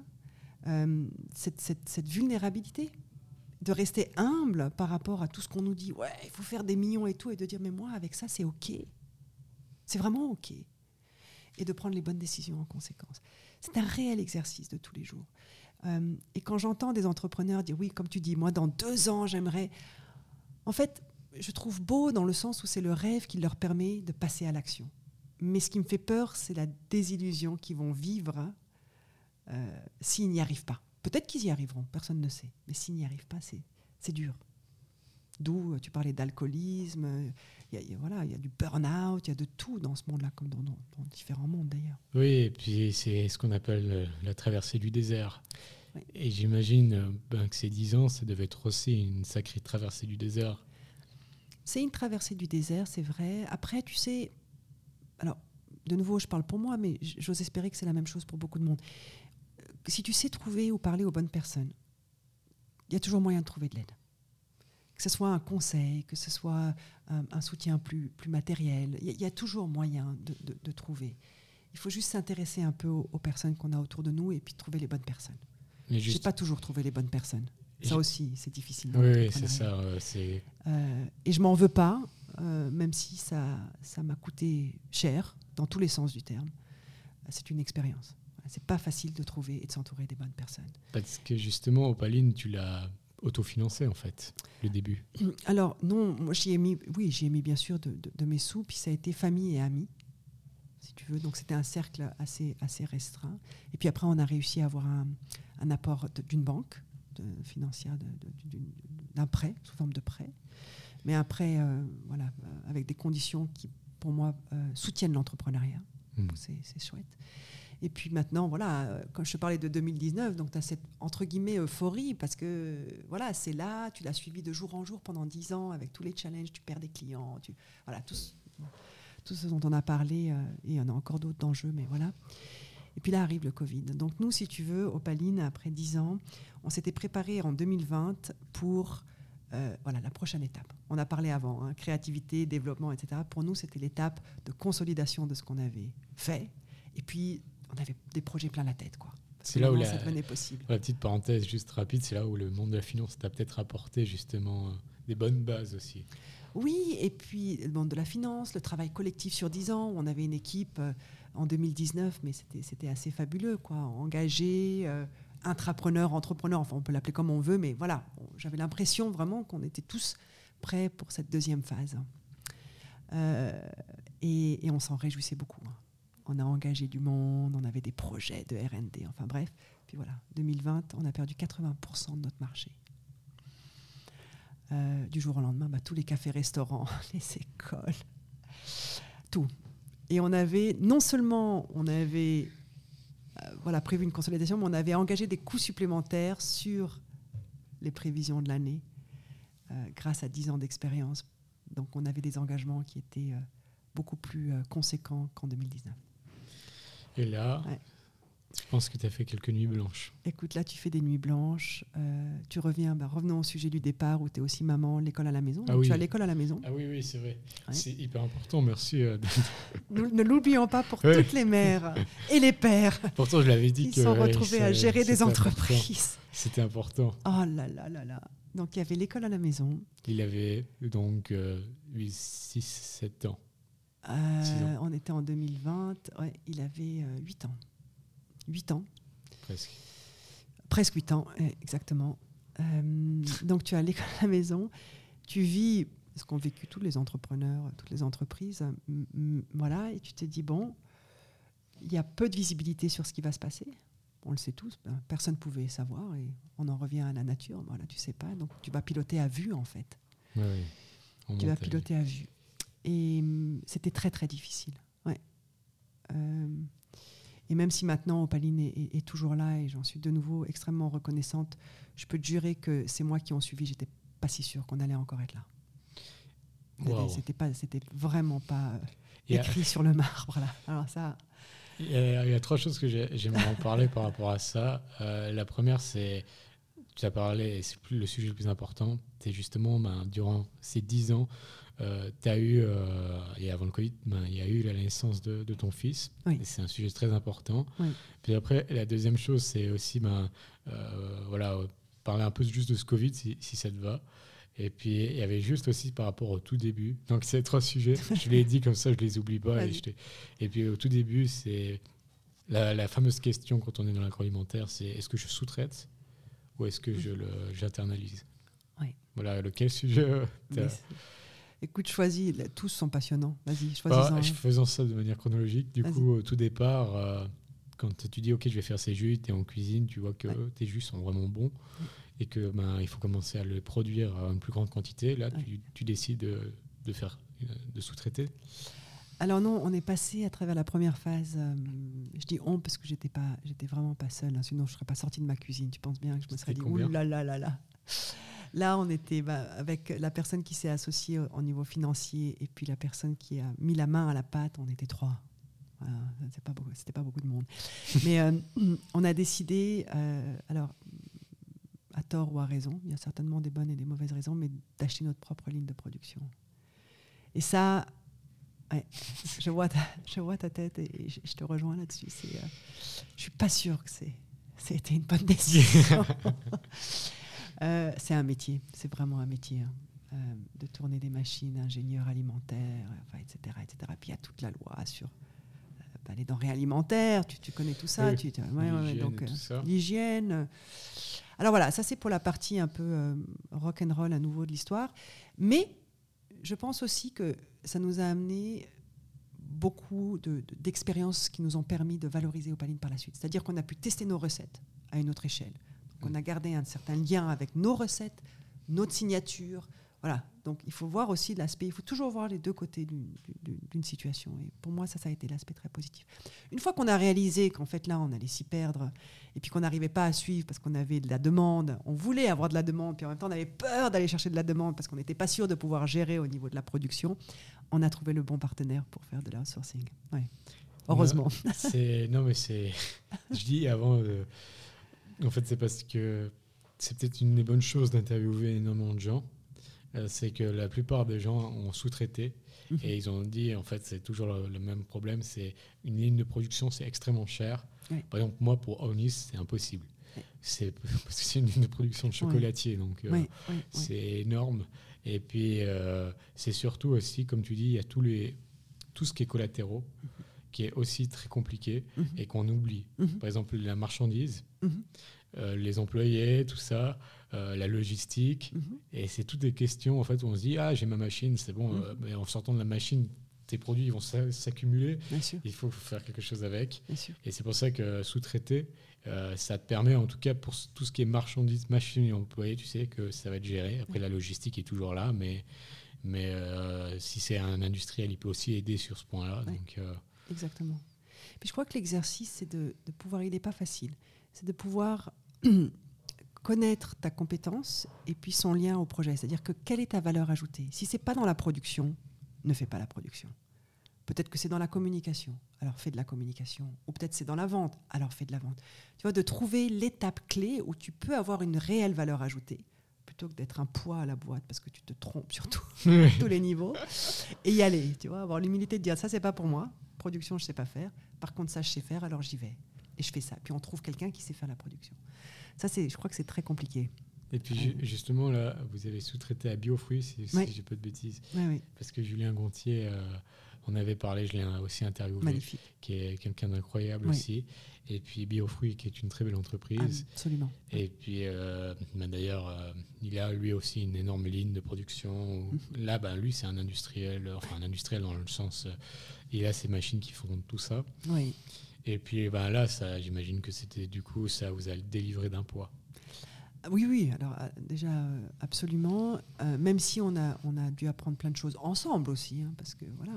euh, cette, cette- cette vulnérabilité de rester humble par rapport à tout ce qu'on nous dit. Ouais, il faut faire des millions et tout, et de dire, mais moi, avec ça, c'est OK. C'est vraiment OK. Et de prendre les bonnes décisions en conséquence. C'est un réel exercice de tous les jours. Euh, et quand j'entends des entrepreneurs dire, oui, comme tu dis, moi, dans deux ans, j'aimerais. En fait, je trouve beau dans le sens où c'est le rêve qui leur permet de passer à l'action. Mais ce qui me fait peur, c'est la désillusion qu'ils vont vivre euh, s'ils n'y arrivent pas. Peut-être qu'ils y arriveront, personne ne sait. Mais s'ils n'y arrivent pas, c'est dur. D'où euh, tu parlais d'alcoolisme, il y, voilà, il y a du burn-out, il y a de tout dans ce monde-là, comme dans, dans- dans différents mondes d'ailleurs. Oui, et puis c'est ce qu'on appelle euh, la traversée du désert. Oui. Et j'imagine euh, ben, que ces 10 ans, ça devait être aussi une sacrée traversée du désert. C'est une traversée du désert, c'est vrai. Après, tu sais, alors, de nouveau, je parle pour moi, mais j'ose espérer que c'est la même chose pour beaucoup de monde. Euh, Si tu sais trouver ou parler aux bonnes personnes, il y a toujours moyen de trouver de l'aide. Que ce soit un conseil, que ce soit un, un soutien plus, plus matériel, il y, a- il y a toujours moyen de, de- de trouver. Il faut juste s'intéresser un peu aux, aux personnes qu'on a autour de nous et puis trouver les bonnes personnes. J'ai pas toujours trouvé les bonnes personnes. Ça aussi, c'est difficile. dans oui, c'est ça. euh, et je m'en veux pas, euh, même si ça ça m'a coûté cher dans tous les sens du terme. C'est une expérience. C'est pas facile de trouver et de s'entourer des bonnes personnes. parce que justement, Opaline, tu l'as autofinancé en fait, le début. Alors non, moi j'y ai mis, oui, j'y ai mis bien sûr de, de- de mes sous, puis ça a été famille et amis, si tu veux. Donc c'était un cercle assez assez restreint. Et puis après on a réussi à avoir un, un apport d'une banque de- financière, d'un prêt sous forme de prêt, mais un prêt, euh, voilà, euh, avec des conditions qui pour moi euh, soutiennent l'entrepreneuriat. Mm. Donc, C'est chouette. Et puis maintenant, voilà, quand je te parlais de 2019, donc tu as cette entre guillemets euphorie parce que voilà, c'est là, tu l'as suivi de jour en jour pendant 10 ans avec tous les challenges, tu perds des clients, tu, voilà, tout ce, tout ce dont on a parlé, euh, et il y en a encore d'autres d'enjeux, mais voilà. Et puis là arrive le Covid. Donc nous, si tu veux, Opaline, après 10 ans, on s'était préparé en 2020 pour euh, voilà, la prochaine étape. On a parlé avant, hein, créativité, développement, etc. Pour nous, c'était l'étape de consolidation de ce qu'on avait fait. Et puis, on avait des projets plein la tête. quoi. C'est là où la- ça devenait possible. La petite parenthèse juste rapide, c'est là où le monde de la finance t'a peut-être apporté justement euh, des bonnes bases aussi. Oui, et puis le monde de la finance, le travail collectif sur 10 ans. On avait une équipe euh, en 2019, mais c'était assez fabuleux, quoi. Engagé, euh, intrapreneur, entrepreneur, enfin on peut l'appeler comme on veut, mais voilà, j'avais l'impression vraiment qu'on était tous prêts pour cette deuxième phase. Euh, et, on s'en réjouissait beaucoup. hein. On a engagé du monde, on avait des projets de RD, enfin bref. Puis voilà, 2020, on a perdu 80% de notre marché. Euh, du jour au lendemain, bah, tous les cafés-restaurants, les écoles, tout. Et on avait, non seulement on avait euh, voilà, prévu une consolidation, mais on avait engagé des coûts supplémentaires sur les prévisions de l'année euh, grâce à 10 ans d'expérience. Donc on avait des engagements qui étaient euh, beaucoup plus conséquents qu'en 2019. Et là, Ouais. Je pense que tu as fait quelques nuits blanches. Écoute, là, tu fais des nuits blanches, euh, tu reviens, bah, revenons au sujet du départ où tu es aussi maman, l'école à la maison. Ah oui. Tu as l'école à la maison. Ah oui, oui, c'est vrai. Ouais. C'est hyper important, merci. euh, de- Nous- ne l'oublions pas pour Ouais. toutes les mères et les pères Pourtant, je l'avais dit qui que sont retrouvés à gérer des entreprises. C'était important. Oh là là là là. Donc il y avait l'école à la maison. Il avait donc 6-7 ans. Euh, Six ans. on était en 2020. Ouais, il avait 8 ans. 8 ans. presque. Presque 8 ans, eh, exactement. Euh, donc tu as l'école à la maison. Tu vis ce qu'ont vécu tous les entrepreneurs, toutes les entreprises. Voilà, et tu te dis, bon, il y a peu de visibilité sur ce qui va se passer. On le sait tous, ben, personne ne pouvait savoir et on en revient à la nature. Voilà, tu sais pas, donc tu vas piloter à vue en fait. On Tu vas piloter à vue. Et hum, c'était très très difficile. Ouais. Euh, et même si maintenant Opaline est, est- est toujours là et j'en suis de nouveau extrêmement reconnaissante, je peux te jurer que c'est moi qui ont suivi. J'étais pas si sûre qu'on allait encore être là. Wow. C'était pas, c'était vraiment pas euh, a- écrit sur le marbre là. Alors ça, Il y, a, il y a trois choses que j'ai- j'aimerais en parler par rapport à ça. Euh, la première, c'est tu as parlé, et c'est le sujet le plus important, c'est justement ben, durant ces dix ans, euh, tu as eu, euh, et avant le Covid, ben, il y a eu la naissance de, ton fils. Oui. C'est un sujet très important. Oui. Puis après, la deuxième chose, c'est aussi ben, euh, voilà, parler un peu juste de ce Covid, si, si, ça te va. Et puis, il y avait juste aussi par rapport au tout début. Donc, ces trois sujets, je l'ai dit comme ça, je les oublie pas. Et, et, puis, au tout début, c'est la, la, fameuse question quand on est dans l'agroalimentaire c'est est-ce que je sous-traite ou est-ce que je j'internalise? Oui. Voilà, lequel sujet Écoute, choisis, tous sont passionnants. Vas-y, choisis bah, Faisons ça de manière chronologique. Du coup, au tout départ, euh, quand tu dis, OK, je vais faire ces jus, tu es en cuisine, tu vois que tes jus sont vraiment bons et que ben, il faut commencer à les produire une plus grande quantité. Là, tu, décides de, de faire, de sous-traiter. Alors non, on est passé à travers la première phase. Euh, je dis on parce que j'étais pas, j'étais vraiment pas seule. Hein, sinon, je serais pas sortie de ma cuisine. Tu penses bien que je me serais dit ouh là là là là. Là, on était bah, avec la personne qui s'est associée au, niveau financier et puis la personne qui a mis la main à la pâte. On était trois. Voilà, c'était pas beaucoup, c'était pas beaucoup de monde. Mais euh, on a décidé, euh, alors à tort ou à raison, il y a certainement des bonnes et des mauvaises raisons, mais d'acheter notre propre ligne de production. Et ça, je, vois ta, je vois ta tête et je, te rejoins là-dessus. C'est, euh, je suis pas sûre que c'est, c'était une bonne décision. Euh, c'est un métier, c'est vraiment un métier. Hein. Euh, de tourner des machines, ingénieur alimentaire, etc., etc. Puis il y a toute la loi sur bah, les denrées alimentaires, tu, tu connais tout ça. tu, donc l'hygiène. Alors voilà, ça c'est pour la partie un peu rock and roll à nouveau de l'histoire. Mais je pense aussi que ça nous a amené beaucoup d'expériences qui nous ont permis de valoriser Opaline par la suite. C'est-à-dire qu'on a pu tester nos recettes à une autre échelle. On a gardé un certain lien avec nos recettes, notre signature, voilà. Donc il faut voir aussi l'aspect, il faut toujours voir les deux côtés d'une situation. Et pour moi, ça, ça a été l'aspect très positif. Une fois qu'on a réalisé qu'en fait là, on allait s'y perdre, et puis qu'on n'arrivait pas à suivre parce qu'on avait de la demande, on voulait avoir de la demande, puis en même temps on avait peur d'aller chercher de la demande parce qu'on n'était pas sûr de pouvoir gérer au niveau de la production, on a trouvé le bon partenaire pour faire de l'outsourcing. Ouais. Heureusement. Non, non mais c'est... Je dis avant... Euh, en fait, c'est parce que c'est peut-être une des bonnes choses d'interviewer énormément de gens euh, c'est que la plupart des gens ont sous-traité mhm. et ils ont dit, en fait, c'est toujours le, même problème, c'est une ligne de production, c'est extrêmement cher. Par exemple, moi, pour Onis, c'est impossible. C'est parce que c'est une ligne de production de chocolatier, donc euh, c'est énorme. Et puis, euh, c'est surtout aussi, comme tu dis, il y a tous les, tout ce qui est collatéraux, mhm. Qui est aussi très compliqué mhm. et qu'on oublie. Par exemple, la marchandise, les employés, tout ça. Euh, la logistique. Mhm. Et c'est toutes des questions en fait, où on se dit Ah, j'ai ma machine, c'est bon, mhm. euh, mais en sortant de la machine, tes produits vont s'accumuler. Il faut faire quelque chose avec. Et c'est pour ça que sous-traiter, euh, ça te permet, en tout cas pour tout ce qui est marchandises, machines et employés, tu sais que ça va être géré. Après, la logistique est toujours là, mais, mais si c'est un industriel, il peut aussi aider sur ce point-là. Donc, Exactement. Puis je crois que l'exercice, c'est de, de pouvoir, il n'est pas facile, c'est de pouvoir connaître ta compétence et puis son lien au projet. C'est-à-dire que quelle est ta valeur ajoutée? Si c'est pas dans la production, ne fais pas la production. Peut-être que c'est dans la communication, alors fais de la communication. Ou peut-être c'est dans la vente, alors fais de la vente. Tu vois, de trouver l'étape clé où tu peux avoir une réelle valeur ajoutée, plutôt que d'être un poids à la boîte, parce que tu te trompes sur tous les niveaux, et y aller, tu vois, avoir l'humilité de dire, ça c'est pas pour moi, production je sais pas faire, par contre ça je sais faire, alors j'y vais. Et je fais ça. Puis on trouve quelqu'un qui sait faire la production. Ça, c'est, je crois que c'est très compliqué. Et puis justement, là, vous avez sous-traité à Biofruits, si, si j'ai pas de bêtises. Parce que Julien Gontier, euh, on avait parlé, je l'ai aussi interviewé, Magnifique. qui est quelqu'un d'incroyable aussi. Et puis Biofruits, qui est une très belle entreprise. absolument. Et puis, euh, ben, d'ailleurs, euh, il a lui aussi une énorme ligne de production. Mhm. Là, ben, lui, c'est un industriel, enfin un industriel dans le sens, il a ses machines qui font tout ça. Oui. Et puis ben là, ça, j'imagine que c'était du coup, ça vous a délivré d'un poids. Oui, oui, alors euh, déjà, euh, absolument. Euh, même si on a, on a dû apprendre plein de choses ensemble aussi, hein, parce que voilà,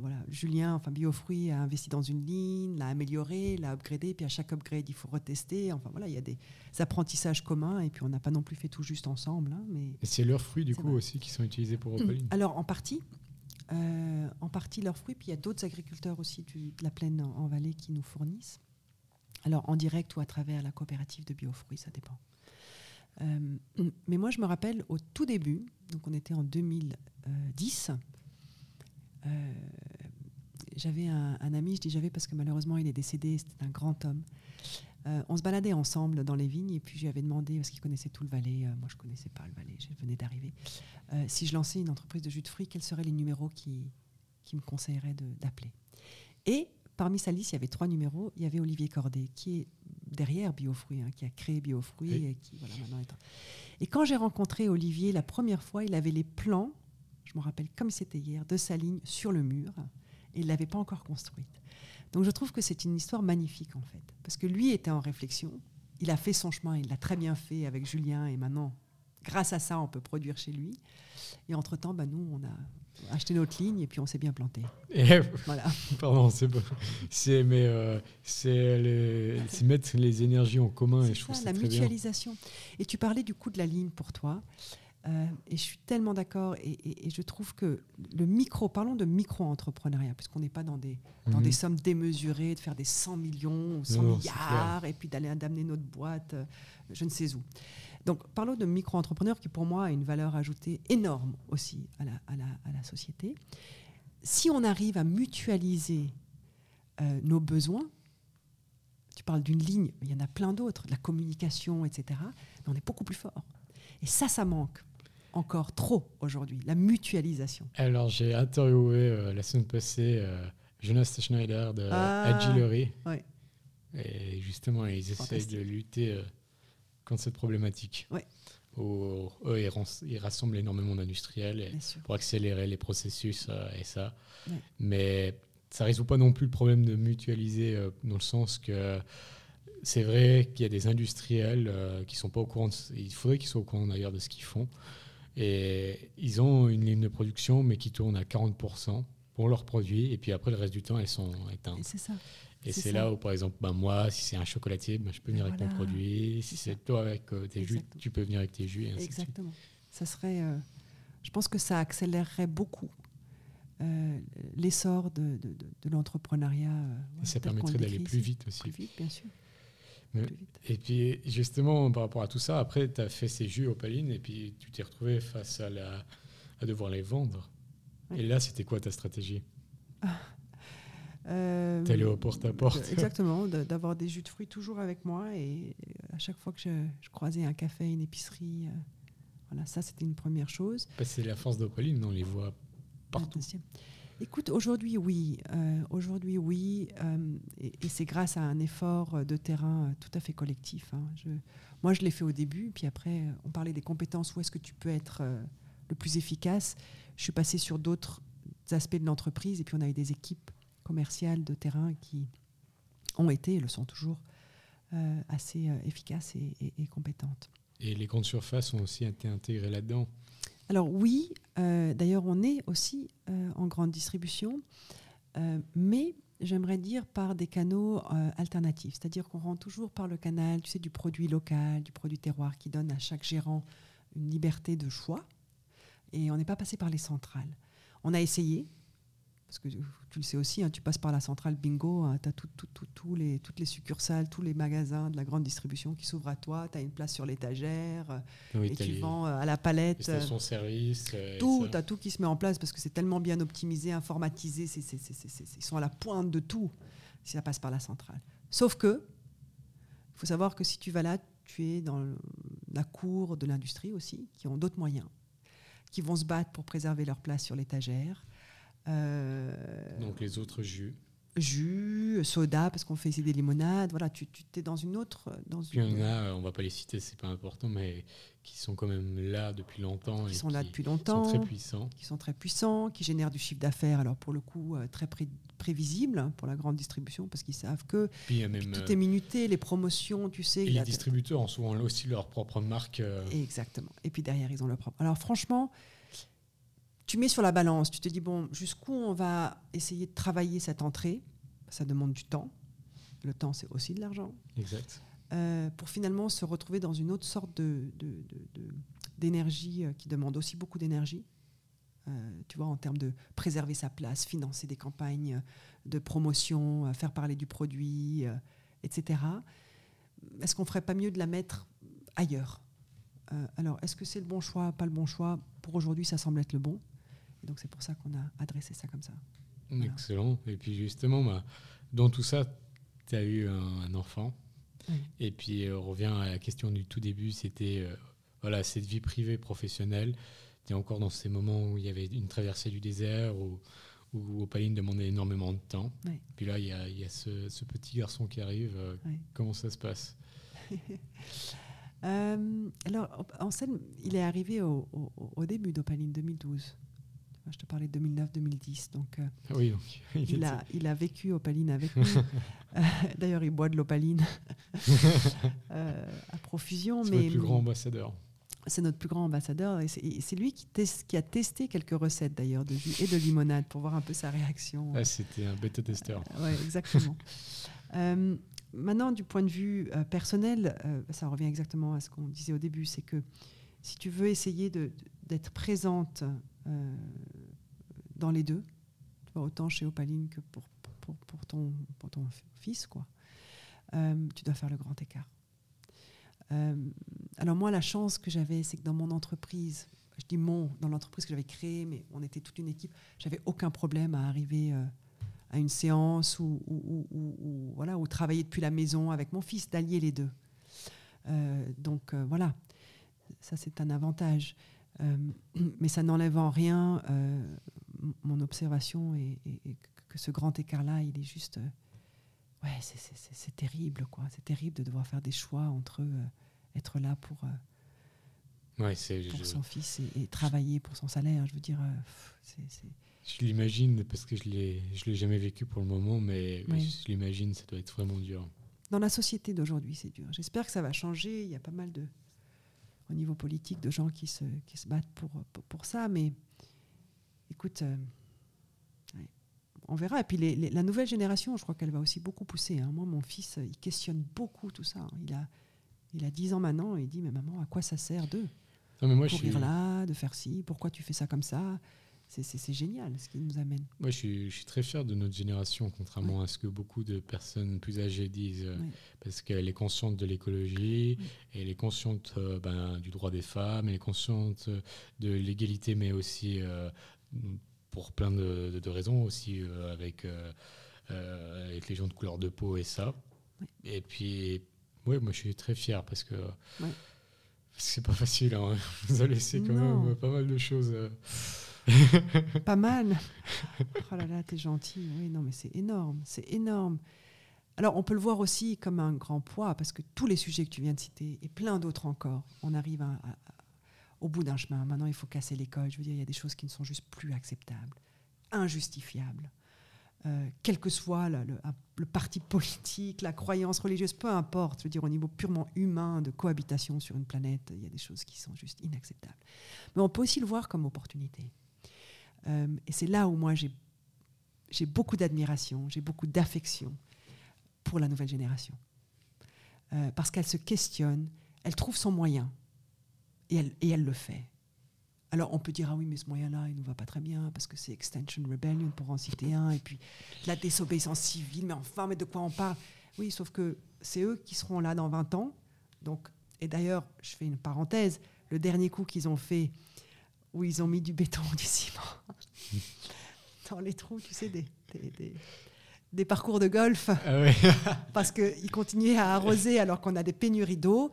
voilà, Julien, enfin Biofruit, a investi dans une ligne, l'a amélioré, l'a upgradé, puis à chaque upgrade, il faut retester. Enfin voilà, il y a des apprentissages communs, et puis on n'a pas non plus fait tout juste ensemble. Hein, mais et c'est leurs fruits du coup aussi qui sont utilisés pour Opaline Alors en partie, euh, en partie leurs fruits, puis il y a d'autres agriculteurs aussi de la plaine en, en, vallée qui nous fournissent. Alors en direct ou à travers la coopérative de biofruits, ça dépend. Euh, mais moi, je me rappelle au tout début, donc on était en 2010, euh, j'avais un, ami, je dis j'avais parce que malheureusement il est décédé, c'était un grand homme. Euh, on se baladait ensemble dans les vignes et puis je lui avais demandé, parce qu'il connaissait tout le Valais, moi je ne connaissais pas le Valais, je venais d'arriver, si je lançais une entreprise de jus de fruits, quels seraient les numéros qui, me conseilleraient d'appeler. Et parmi sa liste, il y avait trois numéros. Il y avait Olivier Cordet, qui est derrière Biofruits, hein, qui a créé Biofruits. Et, qui, voilà, maintenant est... et quand j'ai rencontré Olivier la première fois, il avait les plans, je me rappelle comme c'était hier, de sa ligne sur le mur. Et il ne l'avait pas encore construite. Donc je trouve que c'est une histoire magnifique, en fait. Parce que lui était en réflexion. Il a fait son chemin, il l'a très bien fait avec Julien. Et maintenant, grâce à ça, on peut produire chez lui. Et entre-temps, bah, nous, on a, acheter notre ligne et puis on s'est bien planté. voilà. Pardon, c'est c'est mais euh, c'est mettre les énergies en commun et je trouve ça la mutualisation. Et tu parlais du coût de la ligne pour toi. Euh, et je suis tellement d'accord et, je trouve que le micro, parlons de micro-entrepreneuriat, puisqu'on n'est pas dans des, dans des mhm. sommes démesurées, de faire des 100 millions ou 100 milliards et puis d'aller d'amener notre boîte, euh, je ne sais où. Donc parlons de micro-entrepreneurs qui pour moi a une valeur ajoutée énorme aussi à la, à la, à la société. Si on arrive à mutualiser euh, nos besoins, tu parles d'une ligne, mais il y en a plein d'autres, de la communication, etc., mais on est beaucoup plus fort. Et ça, ça manque encore trop aujourd'hui, la mutualisation. Alors j'ai interviewé euh, la semaine passée euh, Jonas Schneider de ah, Agillery. Et justement, ils essayent de lutter contre cette problématique. Ouais. Où, eux, ils, rassemblent énormément d'industriels pour accélérer les processus euh, et ça. Mais ça ne résout pas non plus le problème de mutualiser euh, dans le sens que c'est vrai qu'il y a des industriels euh, qui sont pas au courant. il faudrait qu'ils soient au courant d'ailleurs de ce qu'ils font. Et ils ont une ligne de production, mais qui tourne à 40% pour leurs produits. Et puis après, le reste du temps, elles sont éteintes. C'est ça. Et c'est là où, par exemple, ben moi, si c'est un chocolatier, ben je peux venir avec mon produit. Si c'est toi avec euh, tes jus, tu peux venir avec tes jus. Exactement. Ça serait, euh, je pense que ça accélérerait beaucoup euh, l'essor de, de, de, l'entrepreneuriat. et ça permettrait d'aller plus vite aussi. Plus vite, bien sûr. et puis, justement, par rapport à tout ça, après, tu as fait ces jus opaline et puis tu t'es retrouvé face à, la, à devoir les vendre. Et là, c'était quoi ta stratégie? Ah. Euh, T'es au porte-à-porte. Exactement, d'avoir des jus de fruits toujours avec moi. Et à chaque fois que je, croisais un café, une épicerie, euh, voilà, ça c'était une première chose. c'est la force d'Opaline, on les voit partout. Écoute, aujourd'hui oui, euh, aujourd'hui oui, euh, et, c'est grâce à un effort de terrain tout à fait collectif. Hein. Je, moi, je l'ai fait au début, puis après, on parlait des compétences, où est-ce que tu peux être le plus efficace. Je suis passée sur d'autres aspects de l'entreprise, et puis on a eu des équipes commerciales de terrain qui ont été et le sont toujours euh, assez euh, efficaces et, compétentes. Et les grandes surfaces ont aussi été intégrées là-dedans Alors oui, euh, d'ailleurs on est aussi en grande distribution, mais j'aimerais dire par des canaux alternatifs, c'est-à-dire qu'on rentre toujours par le canal tu sais, du produit local, du produit terroir qui donne à chaque gérant une liberté de choix, et on n'est pas passé par les centrales. On a essayé, parce que tu le sais aussi, hein, tu passes par la centrale bingo, hein, tu as tout, les, toutes les succursales, tous les magasins de la grande distribution qui s'ouvrent à toi, tu as une place sur l'étagère, et tu vends euh, à la palette. service. Euh, tout, tu as tout qui se met en place parce que c'est tellement bien optimisé, informatisé, ils sont à la pointe de tout si ça passe par la centrale. Sauf que, il faut savoir que si tu vas là, tu es dans la cour de l'industrie aussi, qui ont d'autres moyens, qui vont se battre pour préserver leur place sur l'étagère euh, Donc les autres jus jus, soda, parce qu'on fait ici des limonades. Voilà, tu, tu es dans une autre. Dans Puis il y en a, euh, on va pas les citer, c'est pas important, mais qui sont quand même là depuis longtemps. Qui sont là depuis longtemps. Qui sont très puissants. Qui sont très puissants, qui génèrent du chiffre d'affaires, alors pour le coup, euh, très prévisible hein, pour la grande distribution, parce qu'ils savent que Puis, tout est minuté, les promotions, tu sais. Et les distributeurs ont souvent aussi leur propre marque. Exactement. Et puis derrière, ils ont leur propre. Alors franchement tu mets sur la balance, tu te dis, bon, jusqu'où on va essayer de travailler cette entrée? Ça demande du temps. Le temps, c'est aussi de l'argent. Exact. Euh, pour finalement se retrouver dans une autre sorte d'énergie de, de, euh, qui demande aussi beaucoup d'énergie. Euh, tu vois, en termes de préserver sa place, financer des campagnes de promotion, faire parler du produit, etc. Est-ce qu'on ferait pas mieux de la mettre ailleurs? Euh, alors, est-ce que c'est le bon choix, pas le bon choix? Pour aujourd'hui, ça semble être le bon. Et donc, c'est pour ça qu'on a adressé ça comme ça. Excellent. Et puis, justement, bah, dans tout ça, tu as eu un, enfant. Et puis, euh, on revient à la question du tout début c'était euh, voilà, cette vie privée, professionnelle. Tu es encore dans ces moments où il y avait une traversée du désert, où, où Opaline demandait énormément de temps. Puis là, il y a, y a ce, petit garçon qui arrive. Comment ça se passe? Euh, alors, scène, il est arrivé au, début d'Opaline 2012. Je te parlais de 2009-2010. Donc, euh, ah il, a, il a vécu Opaline avec nous. Euh, d'ailleurs, il boit de l'Opaline à profusion. C'est notre plus grand ambassadeur. C'est notre plus grand ambassadeur. Et c'est lui qui, qui, a testé quelques recettes d'ailleurs de jus et de limonade pour voir un peu sa réaction. Ah, C'était un bêta-testeur. oui, exactement. Maintenant, du point de vue euh, personnel, euh, ça revient exactement à ce qu'on disait au début, c'est que si tu veux essayer d'être présente euh, dans les deux, autant chez Opaline que pour, ton, fils, quoi, tu dois faire le grand écart. alors moi, la chance que j'avais, c'est que dans mon entreprise, je dis mon, dans l'entreprise que j'avais créée, mais on était toute une équipe, j'avais aucun problème à arriver à une séance ou, voilà, ou travailler depuis la maison avec mon fils, d'allier les deux. Euh, donc euh, voilà, ça c'est un avantage. Euh, mais ça n'enlève en rien mon observation et, que ce grand écart-là, il est juste... ouais, c'est terrible, quoi. C'est terrible de devoir faire des choix entre être là pour... Ouais, pour son fils et, travailler pour son salaire. Je veux dire, c'est je l'imagine parce que je je l'ai jamais vécu pour le moment, mais je l'imagine, ça doit être vraiment dur. Dans la société d'aujourd'hui, c'est dur. J'espère que ça va changer. Il y a pas mal de, au niveau politique, de gens qui se, qui se battent pour, pour, ça, mais écoute, euh, on verra. Et puis la nouvelle génération, je crois qu'elle va aussi beaucoup pousser. Hein. Moi, mon fils, il questionne beaucoup tout ça. Hein. Il a, il a 10 ans maintenant et il dit, mais maman, à quoi ça sert de courir là, de faire ci, pourquoi tu fais ça comme ça? C'est génial ce qui nous amène. Moi, je suis, je suis, très fier de notre génération, contrairement à ce que beaucoup de personnes plus âgées disent, euh, parce qu'elle est consciente de l'écologie, elle est consciente euh, ben, du droit des femmes, elle est consciente de l'égalité, mais aussi euh, pour plein de, de, raisons, aussi avec, avec les gens de couleur de peau et ça. Et puis, ouais, moi, je suis très fier parce que. C'est pas facile, hein. vous a laissé quand même pas mal de choses. pas mal. Oh là là, t'es gentil. Oui, non, mais c'est énorme. C'est énorme. Alors, on peut le voir aussi comme un grand poids, parce que tous les sujets que tu viens de citer, et plein d'autres encore, on arrive au bout d'un chemin. Maintenant, il faut casser l'école. Je veux dire, il y a des choses qui ne sont juste plus acceptables, injustifiables. Euh, quel que soit le, le, parti politique, la croyance religieuse, peu importe, je veux dire, au niveau purement humain de cohabitation sur une planète, il y a des choses qui sont juste inacceptables. Mais on peut aussi le voir comme opportunité. Euh, et c'est là où moi j'ai beaucoup d'admiration, j'ai beaucoup d'affection pour la nouvelle génération. Euh, parce qu'elle se questionne, elle trouve son moyen et elle, le fait. Alors on peut dire, ah oui, mais ce moyen-là, il ne nous va pas très bien parce que c'est Extension Rebellion pour en citer un, et puis la désobéissance civile, mais enfin, mais de quoi on parle? Oui, sauf que c'est eux qui seront là dans 20 ans. Donc, et d'ailleurs, je fais une parenthèse, le dernier coup qu'ils ont fait où ils ont mis du béton, du ciment dans les trous, tu sais, des, des, parcours de golf, ah parce qu'ils continuaient à arroser alors qu'on a des pénuries d'eau.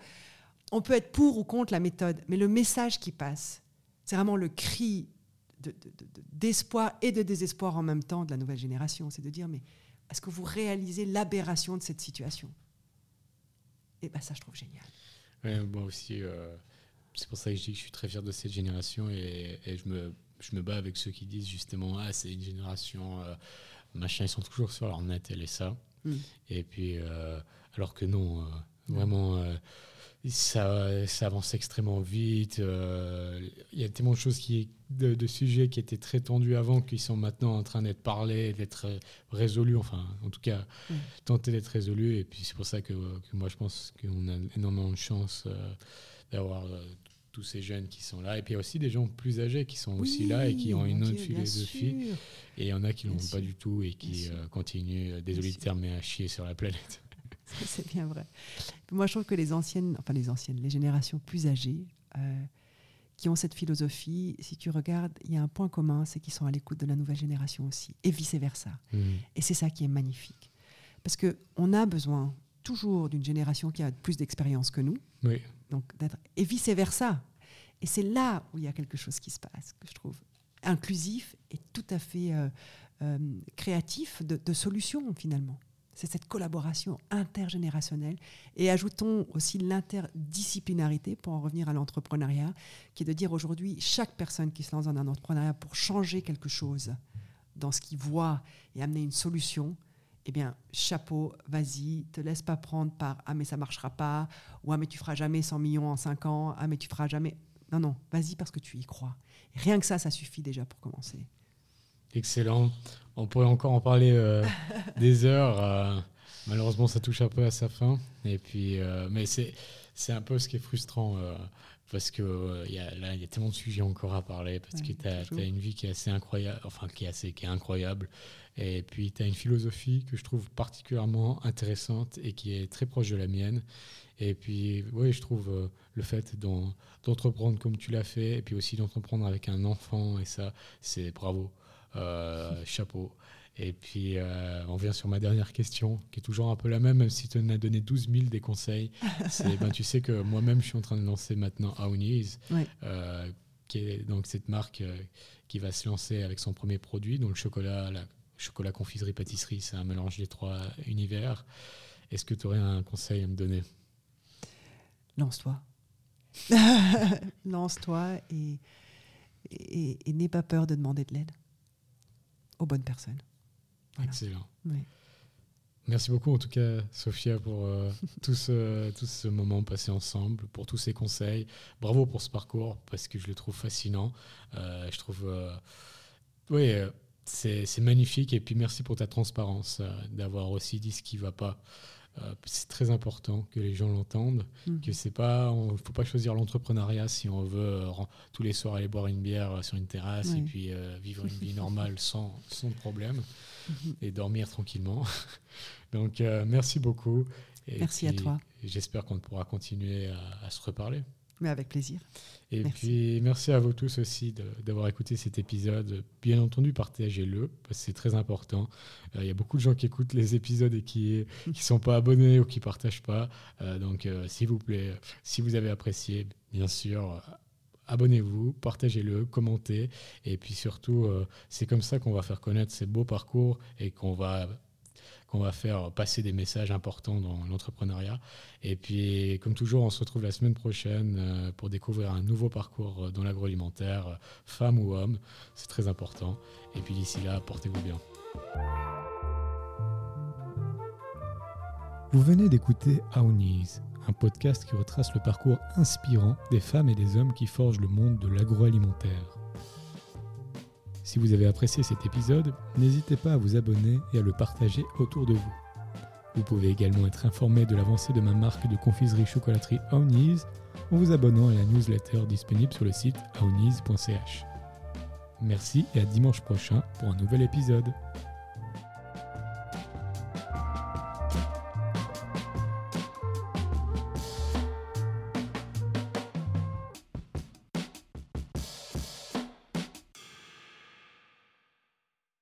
On peut être pour ou contre la méthode, mais le message qui passe, c'est vraiment le cri d'espoir et de désespoir en même temps de la nouvelle génération. C'est de dire, mais est-ce que vous réalisez l'aberration de cette situation? Et eh bien ça, je trouve génial. Ouais, moi aussi, euh, c'est pour ça que je dis que je suis très fier de cette génération et, je, me, je me bats avec ceux qui disent justement Ah, c'est une génération, euh, machin, ils sont toujours sur leur net, et ça. Mm. Et puis, euh, alors que non, euh, vraiment, ça, ça, avance extrêmement vite. Il y a tellement de choses, qui, de, sujets qui étaient très tendus avant, qui sont maintenant en train d'être parlés, d'être résolus, enfin, en tout cas, mm. tenter d'être résolus. Et puis, c'est pour ça que, que, moi, je pense qu'on a énormément de chance d'avoir tous ces jeunes qui sont là. Et puis il y a aussi des gens plus âgés qui sont aussi là et qui ont une autre philosophie. Et il y en a qui ne l'ont pas du tout et qui euh, continuent, euh, désolé de terme, à chier sur la planète. C'est bien vrai. Moi, je trouve que les anciennes, enfin les anciennes, les générations plus âgées euh, qui ont cette philosophie, si tu regardes, il y a un point commun, c'est qu'ils sont à l'écoute de la nouvelle génération aussi, et vice-versa. Mhm. Et c'est ça qui est magnifique. Parce qu'on a besoin toujours d'une génération qui a plus d'expérience que nous, Oui. Donc et vice-versa. Et c'est là où il y a quelque chose qui se passe, que je trouve inclusif et tout à fait euh, euh, créatif de, de solutions finalement. C'est cette collaboration intergénérationnelle. Et ajoutons aussi l'interdisciplinarité pour en revenir à l'entrepreneuriat, qui est de dire aujourd'hui, chaque personne qui se lance dans un entrepreneuriat pour changer quelque chose dans ce qu'il voit et amener une solution, eh bien, chapeau, vas-y, te laisse pas prendre par ah mais ça marchera pas, ou ah mais tu feras jamais 100 millions en 5 ans, ah mais tu feras jamais. Non, non, vas-y parce que tu y crois. Rien que ça, ça suffit déjà pour commencer. Excellent. On pourrait encore en parler euh, des heures. euh, malheureusement, ça touche un peu à sa fin. Et puis, euh, mais c'est c'est un peu ce qui est frustrant euh, parce que euh, y a, là, il y a tellement de sujets encore à parler parce Ouais, que tu as, une vie qui est assez incroyable, enfin qui est assez qui est incroyable. Et puis, tu as une philosophie que je trouve particulièrement intéressante et qui est très proche de la mienne. Et puis, oui, je trouve euh, le fait d'en- d'entreprendre comme tu l'as fait, et puis aussi d'entreprendre avec un enfant, et ça, c'est bravo, chapeau. Et puis, euh, on vient sur ma dernière question, qui est toujours un peu la même, même si tu en as donné 12 000 des conseils. C'est, ben, tu sais que moi-même, je suis en train de lancer maintenant Ouais. euh, qui est donc cette marque euh, qui va se lancer avec son premier produit, donc le chocolat, la chocolat confiserie pâtisserie, c'est un mélange des trois univers. Est-ce que tu aurais un conseil à me donner? Lance-toi. Lance-toi et, et, et n'aie pas peur de demander de l'aide aux bonnes personnes. Voilà. Excellent. Merci beaucoup en tout cas, Sophia, pour euh, tout, ce, tout ce moment passé ensemble, pour tous ces conseils. Bravo pour ce parcours, parce que je le trouve fascinant. Euh, je trouve... euh, oui, c'est magnifique. Et puis merci pour ta transparence, d'avoir aussi dit ce qui ne va pas. C'est très important que les gens l'entendent, Mhm. que c'est pas, on faut pas choisir l'entrepreneuriat si on veut tous les soirs aller boire une bière sur une terrasse et puis vivre une vie normale sans, sans problème. Et dormir tranquillement. Donc euh, merci beaucoup. Et Merci à toi. J'espère qu'on pourra continuer à, à se reparler. Mais avec plaisir. Et Merci. puis merci à vous tous aussi d'avoir écouté cet épisode. Bien entendu, partagez-le, parce que c'est très important. Euh, Il y a beaucoup de gens qui écoutent les épisodes et qui ne sont pas abonnés ou qui ne partagent pas. Euh, donc s'il vous plaît, si vous avez apprécié, bien sûr, abonnez-vous, partagez-le, commentez. Et puis surtout, euh, c'est comme ça qu'on va faire connaître ces beaux parcours et qu'on va faire passer des messages importants dans l'entrepreneuriat. Et puis, comme toujours, on se retrouve la semaine prochaine euh, pour découvrir un nouveau parcours euh, dans l'agroalimentaire, femme ou homme. C'est très important. Et puis d'ici là, portez-vous bien. Vous venez d'écouter Aounis, un podcast qui retrace le parcours inspirant des femmes et des hommes qui forgent le monde de l'agroalimentaire. Si vous avez apprécié cet épisode, n'hésitez pas à vous abonner et à le partager autour de vous. Vous pouvez également être informé de l'avancée de ma marque de confiserie chocolaterie Aounis en vous abonnant à la newsletter disponible sur le site aounis.ch. Merci et à dimanche prochain pour un nouvel épisode.